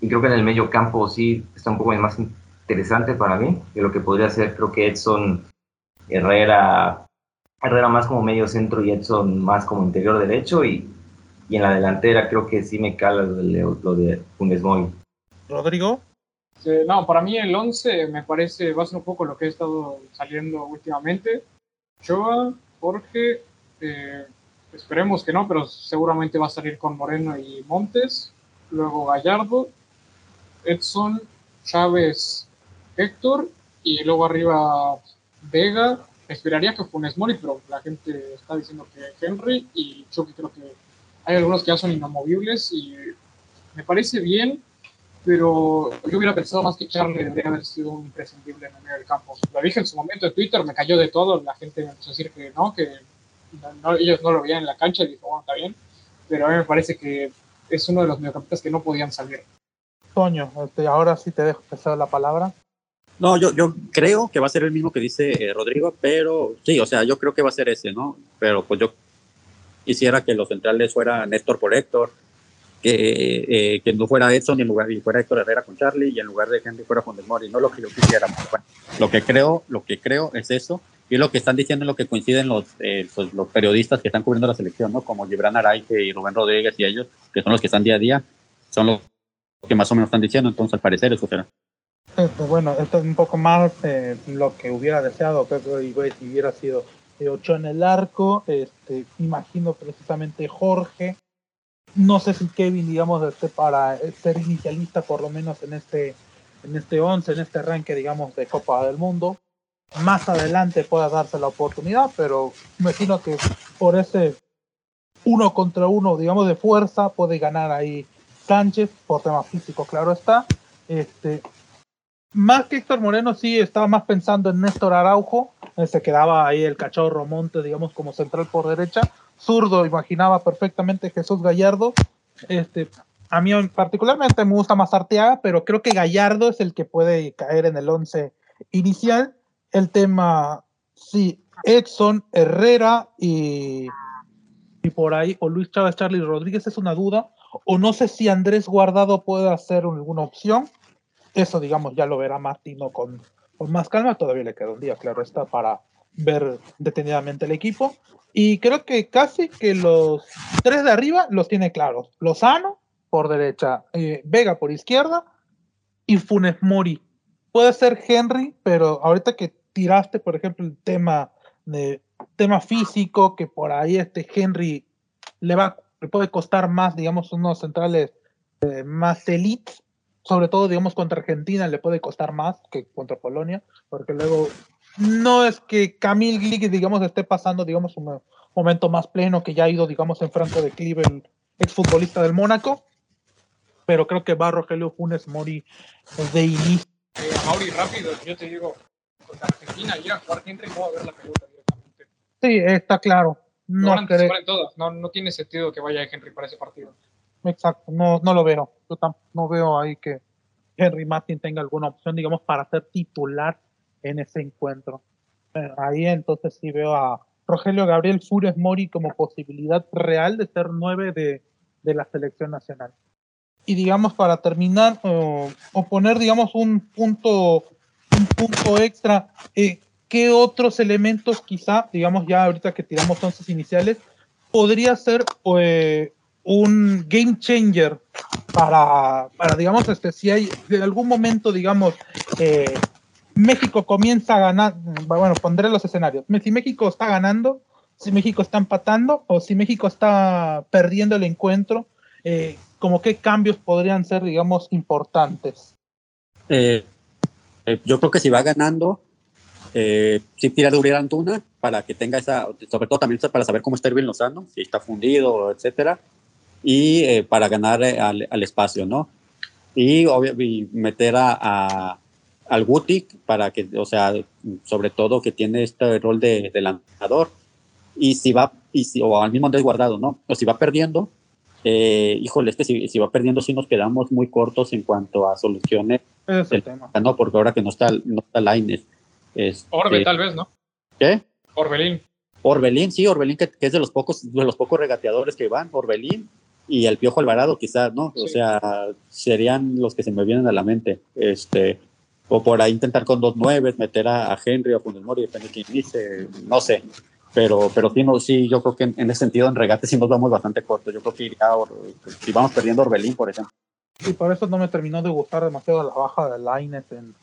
y creo que en el medio campo sí está un poco más interesante para mí de lo que podría ser, creo que Edson Herrera, Herrera más como medio centro y Edson más como interior derecho y, y en la delantera creo que sí me cala lo de, lo de Funes ¿Rodrigo? Este, no, para mí el 11 me parece, va a ser un poco lo que ha estado saliendo últimamente. Choa, Jorge, eh, esperemos que no, pero seguramente va a salir con Moreno y Montes. Luego Gallardo, Edson, Chávez, Héctor y luego arriba Vega. Esperaría que Funes Mori, pero la gente está diciendo que Henry y Chucky creo que hay algunos que ya son inamovibles y me parece bien, pero yo hubiera pensado más que Charlie debería haber sido un imprescindible en el campo. Lo dije en su momento en Twitter, me cayó de todo, la gente me empezó a decir que no, que ellos no lo veían en la cancha y dijo, bueno, está bien, pero a mí me parece que es uno de los mediocampistas que no podían salir. Toño, este, ahora sí te dejo pasar la palabra. No, yo, yo creo que va a ser el mismo que dice eh, Rodrigo, pero sí, o sea, yo creo que va a ser ese, ¿no? Pero pues yo quisiera que los centrales fueran Néstor por Héctor, que, eh, que no fuera Edson y, en lugar, y fuera Héctor Herrera con Charlie y en lugar de Henry fuera Juan Mori, no lo que yo quisiera. Bueno, lo que creo, lo que creo es eso y lo que están diciendo es lo que coinciden los, eh, pues, los periodistas que están cubriendo la selección, ¿no? Como Gibran Araige y Rubén Rodríguez y ellos, que son los que están día a día, son los que más o menos están diciendo, entonces al parecer eso será. Este, bueno, esto es un poco más eh, lo que hubiera deseado Pedro y si hubiera sido eh, Ochoa en el arco, este, imagino precisamente Jorge, no sé si Kevin, digamos, este, para ser inicialista por lo menos en este en este 11, en este arranque, digamos, de Copa del Mundo. Más adelante pueda darse la oportunidad, pero imagino que por ese uno contra uno, digamos, de fuerza, puede ganar ahí Sánchez, por tema físico, claro está. Este, más que Héctor Moreno, sí estaba más pensando en Néstor Araujo, se quedaba ahí el cachorro Monte, digamos, como central por derecha. Zurdo, imaginaba perfectamente Jesús Gallardo. Este, a mí particularmente me gusta más Arteaga, pero creo que Gallardo es el que puede caer en el 11 inicial. El tema, sí, Edson, Herrera y, y por ahí, o Luis Chávez, Charlie Rodríguez es una duda, o no sé si Andrés Guardado puede hacer alguna opción. Eso, digamos, ya lo verá Martino con, con más calma. Todavía le queda un día, claro está, para ver detenidamente el equipo. Y creo que casi que los tres de arriba los tiene claros. Lozano por derecha, eh, Vega por izquierda y Funes Mori. Puede ser Henry, pero ahorita que tiraste, por ejemplo, el tema de tema físico, que por ahí este Henry le va le puede costar más, digamos, unos centrales eh, más elite, sobre todo, digamos, contra Argentina le puede costar más que contra Polonia, porque luego no es que Camille Glick, digamos, esté pasando, digamos, un momento más pleno que ya ha ido, digamos, en franco declive el exfutbolista del Mónaco, pero creo que va Rogelio Funes Mori de inicio. Eh, Mauri, rápido, yo te digo, contra Argentina, ir a jugar Henry no va a ver la pelota directamente. Sí, está claro. No, no, no, tiene sentido que vaya Henry para ese partido. Exacto, no, no lo veo. Yo no veo ahí que Henry Martin tenga alguna opción, digamos, para ser titular en ese encuentro. Eh, ahí entonces sí veo a Rogelio Gabriel Fures Mori como posibilidad real de ser nueve de, de la selección nacional. Y digamos, para terminar, o poner, digamos, un punto, un punto extra, eh, ¿qué otros elementos quizá, digamos ya ahorita que tiramos once iniciales, podría ser eh, un game changer para, para, digamos, este, si hay en algún momento, digamos, eh, México comienza a ganar, bueno, pondré los escenarios, si México está ganando, si México está empatando o si México está perdiendo el encuentro, eh, como qué cambios podrían ser, digamos, importantes. yo creo que si va ganando, eh, sí tirar de Uriel Antuna para que tenga esa, sobre todo también para saber cómo está Irving Lozano, si está fundido, etcétera, y eh, para ganar eh, al, al, espacio, ¿no? Y, y meter a, a, al Guti para que, o sea, sobre todo que tiene este rol de, de lanzador, y si va, y si, o al mismo Andrés Guardado, ¿no? O si va perdiendo, eh, híjole, es que si, si, va perdiendo, sí nos quedamos muy cortos en cuanto a soluciones. Es el tema. No, porque ahora que no está, no está Lainez. Este, Orbe, tal vez, ¿no? ¿Qué? Orbelín. Orbelín, sí, Orbelín, que, es de los pocos, de los pocos regateadores que van, Orbelín y el Piojo Alvarado, quizás, ¿no? O sea, serían los que se me vienen a la mente. Este, o por ahí intentar con dos nueves, meter a, Henry o a Funes Mori, depende de quién dice, no sé. Pero, pero sí, no, sí, yo creo que en, ese sentido en regate sí nos vamos bastante cortos. Yo creo que iría, si vamos perdiendo Orbelín, por ejemplo. Y por eso no me terminó de gustar demasiado la baja de Laines en,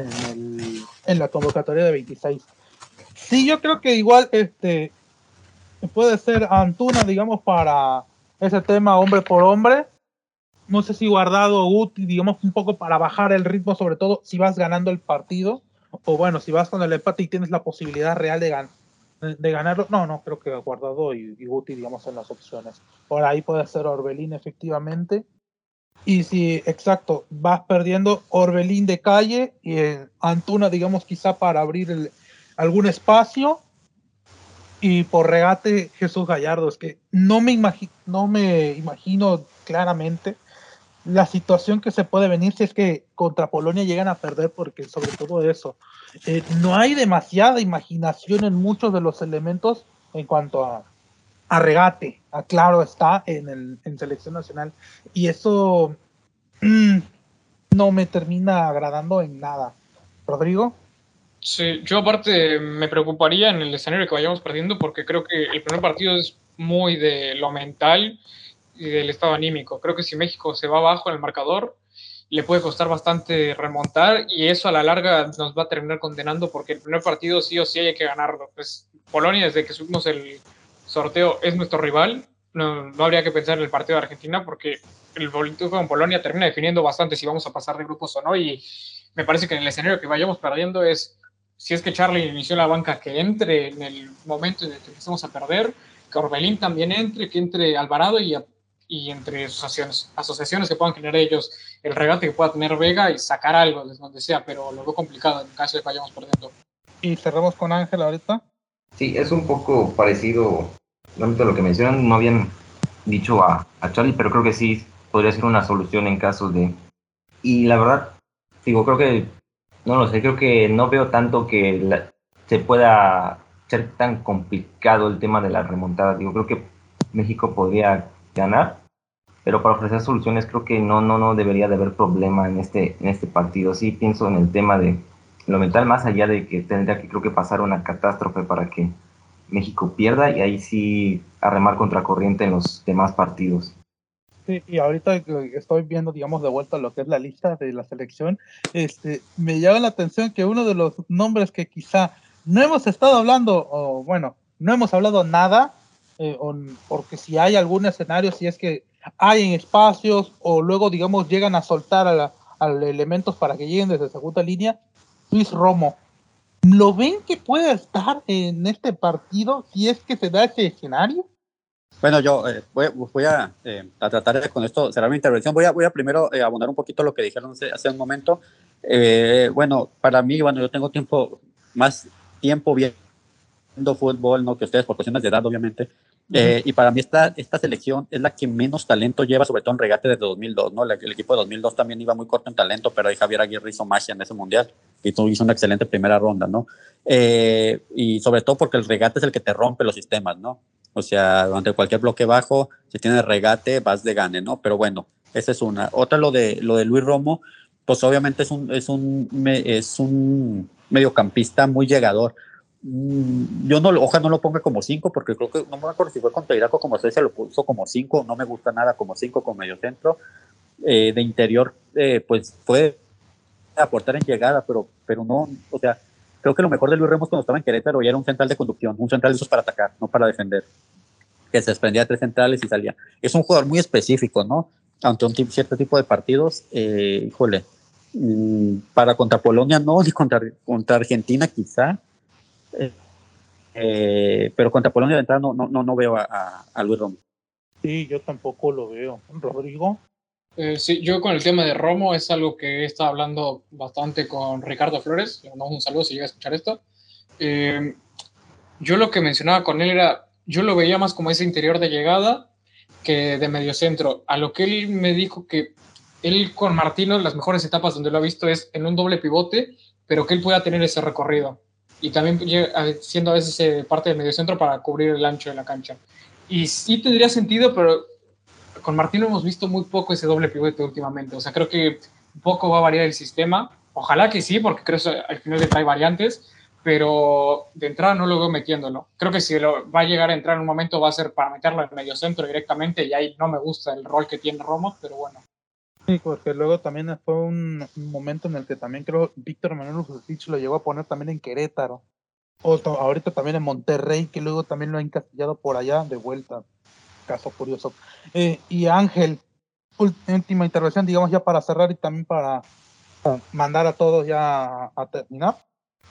en, el, en la convocatoria de 26. Sí, yo creo que igual este puede ser Antuna, digamos, para ese tema hombre por hombre. No sé si guardado Guti, digamos, un poco para bajar el ritmo, sobre todo si vas ganando el partido. O bueno, si vas con el empate y tienes la posibilidad real de, gan de ganarlo. No, no, creo que guardado y, y, Guti, digamos, son las opciones. Por ahí puede ser Orbelín, efectivamente. Y si, exacto, vas perdiendo Orbelín de calle y Antuna, digamos, quizá para abrir el, algún espacio y por regate Jesús Gallardo. Es que no me, imagino, no me imagino claramente la situación que se puede venir si es que contra Polonia llegan a perder, porque sobre todo eso, eh, no hay demasiada imaginación en muchos de los elementos en cuanto a, a regate, claro está en, el, en selección nacional, y eso mm, no me termina agradando en nada. Rodrigo. Sí, yo aparte me preocuparía en el escenario que vayamos perdiendo porque creo que el primer partido es muy de lo mental y del estado anímico. Creo que si México se va abajo en el marcador, le puede costar bastante remontar y eso a la larga nos va a terminar condenando porque el primer partido sí o sí hay que ganarlo. Pues Polonia, desde que subimos el sorteo, es nuestro rival. No, no habría que pensar en el partido de Argentina porque el boleto con Polonia termina definiendo bastante si vamos a pasar de grupos o no y me parece que en el escenario que vayamos perdiendo es si es que Charlie inició la banca, que entre en el momento en el que empecemos a perder, que Orbelín también entre, que entre Alvarado y, y entre asociaciones, asociaciones que puedan generar ellos el regate que pueda tener Vega y sacar algo desde donde sea, pero lo veo complicado en caso de que vayamos perdiendo. Y cerramos con Ángel ahorita. Sí, es un poco parecido lo que mencionan, no habían dicho a, a Charlie, pero creo que sí podría ser una solución en casos de... Y la verdad, digo, creo que no lo sé, creo que no veo tanto que se pueda ser tan complicado el tema de la remontada. Digo, creo que México podría ganar, pero para ofrecer soluciones creo que no, no, no debería de haber problema en este, en este partido. Sí pienso en el tema de lo mental, más allá de que tendría que creo que pasar una catástrofe para que México pierda y ahí sí arremar contracorriente en los demás partidos. Sí, y ahorita estoy viendo, digamos, de vuelta lo que es la lista de la selección, este, me llama la atención que uno de los nombres que quizá no hemos estado hablando, o bueno, no hemos hablado nada, eh, porque si hay algún escenario, si es que hay en espacios o luego, digamos, llegan a soltar a, a elementos para que lleguen desde segunda línea, Luis Romo. ¿Lo ven que puede estar en este partido si es que se da ese escenario? Bueno, yo eh, voy, voy a, eh, a, tratar de con esto cerrar mi intervención. Voy a, voy a primero eh, abonar un poquito lo que dijeron hace, hace un momento. Eh, bueno, para mí, bueno, yo tengo tiempo, más tiempo viendo fútbol, ¿no? Que ustedes, por cuestiones de edad, obviamente. Eh, y para mí esta, esta selección es la que menos talento lleva, sobre todo en regate desde 2002, ¿no? El, el equipo de 2002 también iba muy corto en talento, pero ahí Javier Aguirre hizo magia en ese mundial y hizo una excelente primera ronda, ¿no? Eh, y sobre todo porque el regate es el que te rompe los sistemas, ¿no? O sea, durante cualquier bloque bajo, si tienes regate, vas de gane, ¿no? Pero bueno, esa es una. Otra, lo de, lo de Luis Romo, pues obviamente es un, es un, es un mediocampista muy llegador. Mm, yo no, ojalá no lo ponga como 5, porque creo que no me acuerdo si fue contra Irak o como 6, se lo puso como 5. No me gusta nada como 5 con medio centro. Eh, de interior, eh, pues puede aportar en llegada, pero, pero no, o sea, creo que lo mejor de Luis Ramos cuando estaba en Querétaro ya era un central de conducción, un central de esos para atacar, no para defender, que se desprendía de tres centrales y salía. Es un jugador muy específico, ¿no? Ante un cierto tipo de partidos, eh, híjole, mm, para contra Polonia no, ni contra, contra Argentina quizá, eh, eh, pero contra Polonia de entrada no, no, no, veo a, Luis Romo. Sí, yo tampoco lo veo. Rodrigo. Eh, sí, yo con el tema de Romo es algo que he estado hablando bastante con Ricardo Flores. Le mandamos un saludo si llega a escuchar esto. Eh, yo lo que mencionaba con él era, yo lo veía más como ese interior de llegada que de medio centro. A lo que él me dijo que él con Martino, las mejores etapas donde lo ha visto es en un doble pivote, pero que él pueda tener ese recorrido. Y también siendo a veces eh, parte del medio centro para cubrir el ancho de la cancha. Y sí tendría sentido, pero con Martino hemos visto muy poco ese doble pivote últimamente. O sea, creo que poco va a variar el sistema. Ojalá que sí, porque creo que al final trae variantes, pero de entrada no lo veo metiéndolo. Creo que si lo va a llegar a entrar en un momento va a ser para meterlo en medio centro directamente y ahí no me gusta el rol que tiene Romo, pero bueno. Sí, porque luego también fue un, momento en el que también creo Víctor Manuel Ujicic lo llegó a poner también en Querétaro. O ahorita también en Monterrey, que luego también lo ha encastillado por allá de vuelta. Caso curioso. Eh, y Ángel, última intervención, digamos, ya para cerrar y también para, mandar a todos ya a, terminar.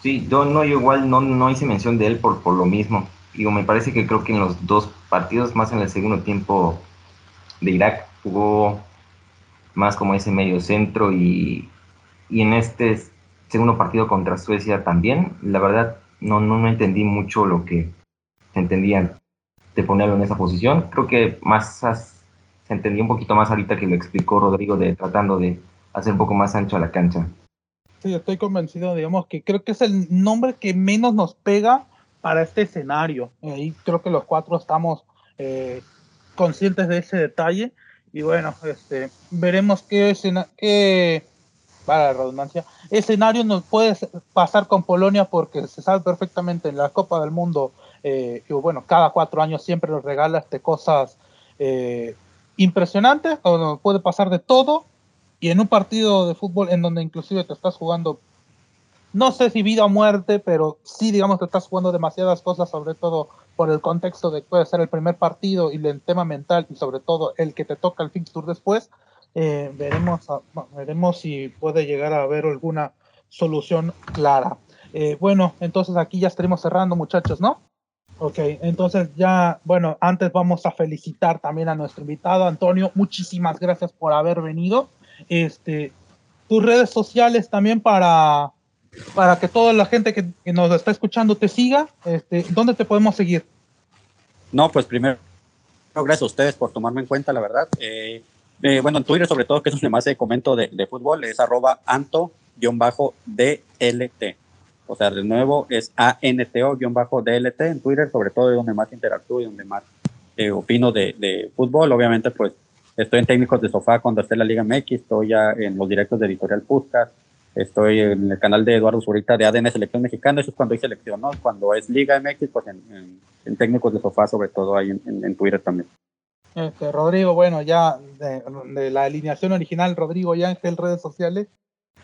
Sí, yo no, yo igual no, no hice mención de él por, por lo mismo. Digo, me parece que creo que en los dos partidos, más en el segundo tiempo de Irak, jugó más como ese medio centro y, y en este segundo partido contra Suecia también. La verdad, no, no, no entendí mucho lo que se entendía de ponerlo en esa posición. Creo que más se entendió un poquito más ahorita que lo explicó Rodrigo de tratando de hacer un poco más ancho a la cancha. Sí, estoy convencido, digamos, que creo que es el nombre que menos nos pega para este escenario. Y creo que los cuatro estamos eh, conscientes de ese detalle y bueno, este, veremos qué, escena, qué para la redundancia, escenario nos puede pasar con Polonia porque se sabe perfectamente en la Copa del Mundo, eh, bueno, cada cuatro años siempre nos regala este, cosas eh, impresionantes, o puede pasar de todo, y en un partido de fútbol en donde inclusive te estás jugando, no sé si vida o muerte, pero sí, digamos, te estás jugando demasiadas cosas, sobre todo por el contexto de que puede ser el primer partido y el tema mental y sobre todo el que te toca el fixture después, eh, veremos, veremos si puede llegar a haber alguna solución clara. Eh, bueno, entonces aquí ya estaremos cerrando, muchachos, ¿no? Ok, entonces ya, bueno, antes vamos a felicitar también a nuestro invitado, Antonio. Muchísimas gracias por haber venido. Este, tus redes sociales también para, para que toda la gente que, nos está escuchando te siga. Este, ¿Dónde te podemos seguir? No, pues primero, gracias a ustedes por tomarme en cuenta, la verdad. Eh, eh, bueno, en Twitter sobre todo, que es donde más comento de, de fútbol, es arroba anto-dlt. O sea, de nuevo es ANTO-DLT en Twitter, sobre todo donde más interactúo y donde más eh, opino de, de, fútbol. Obviamente, pues estoy en técnicos de sofá cuando esté en la Liga MX, estoy ya en los directos de Editorial Puskas, estoy en el canal de Eduardo Zurita de ADN Selección Mexicana, eso es cuando hay selección, ¿no? Cuando es Liga MX, pues en, en, técnicos de sofá, sobre todo ahí en, Twitter también. Este, Rodrigo, bueno, ya de, la alineación original, Rodrigo y Ángel, redes sociales.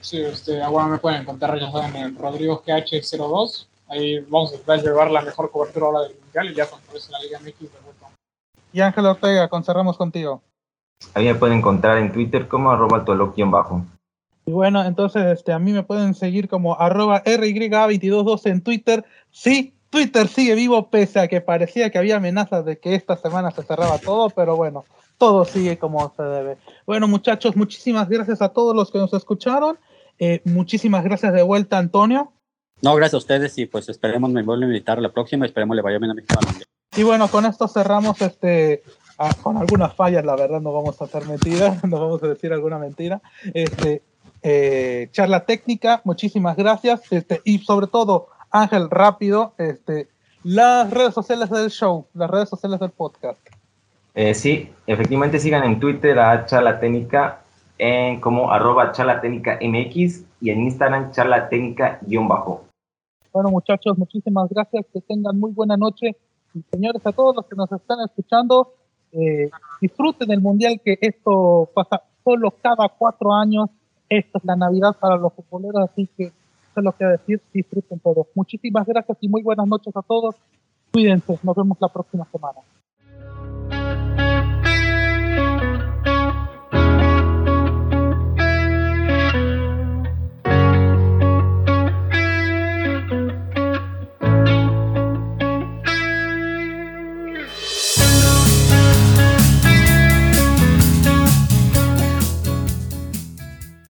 Sí, este, ahora me pueden encontrar ya saben en Rodrigo GH02. Ahí vamos a tratar de llevar la mejor cobertura ahora del Mundial y ya cuando en la Liga MX de vuelta. Y Ángel Ortega, concerramos contigo. Ahí me pueden encontrar en Twitter como arroba bajo. Y bueno, entonces este, a mí me pueden seguir como arroba RY222 en Twitter. Sí, Twitter sigue vivo pese a que parecía que había amenazas de que esta semana se cerraba todo, pero bueno, todo sigue como se debe. Bueno, muchachos, muchísimas gracias a todos los que nos escucharon. Eh, muchísimas gracias de vuelta, Antonio. No, gracias a ustedes y pues esperemos me vuelvan a invitar a la próxima. Esperemos le vaya bien a mi Y bueno, con esto cerramos este con algunas fallas, la verdad, no vamos a hacer mentiras, no vamos a decir alguna mentira. Este, eh, charla técnica, muchísimas gracias. Este, y sobre todo, Ángel, rápido, este, las redes sociales del show, las redes sociales del podcast. Eh, sí, efectivamente sigan en Twitter a Charla Técnica en como arroba Charla Técnica MX y en Instagram Charla Técnica-bajo. Bueno muchachos, muchísimas gracias, que tengan muy buena noche y señores a todos los que nos están escuchando, eh, disfruten el mundial que esto pasa solo cada cuatro años, esta es la Navidad para los futboleros, así que es lo que decir, disfruten todos. Muchísimas gracias y muy buenas noches a todos. Cuídense, nos vemos la próxima semana.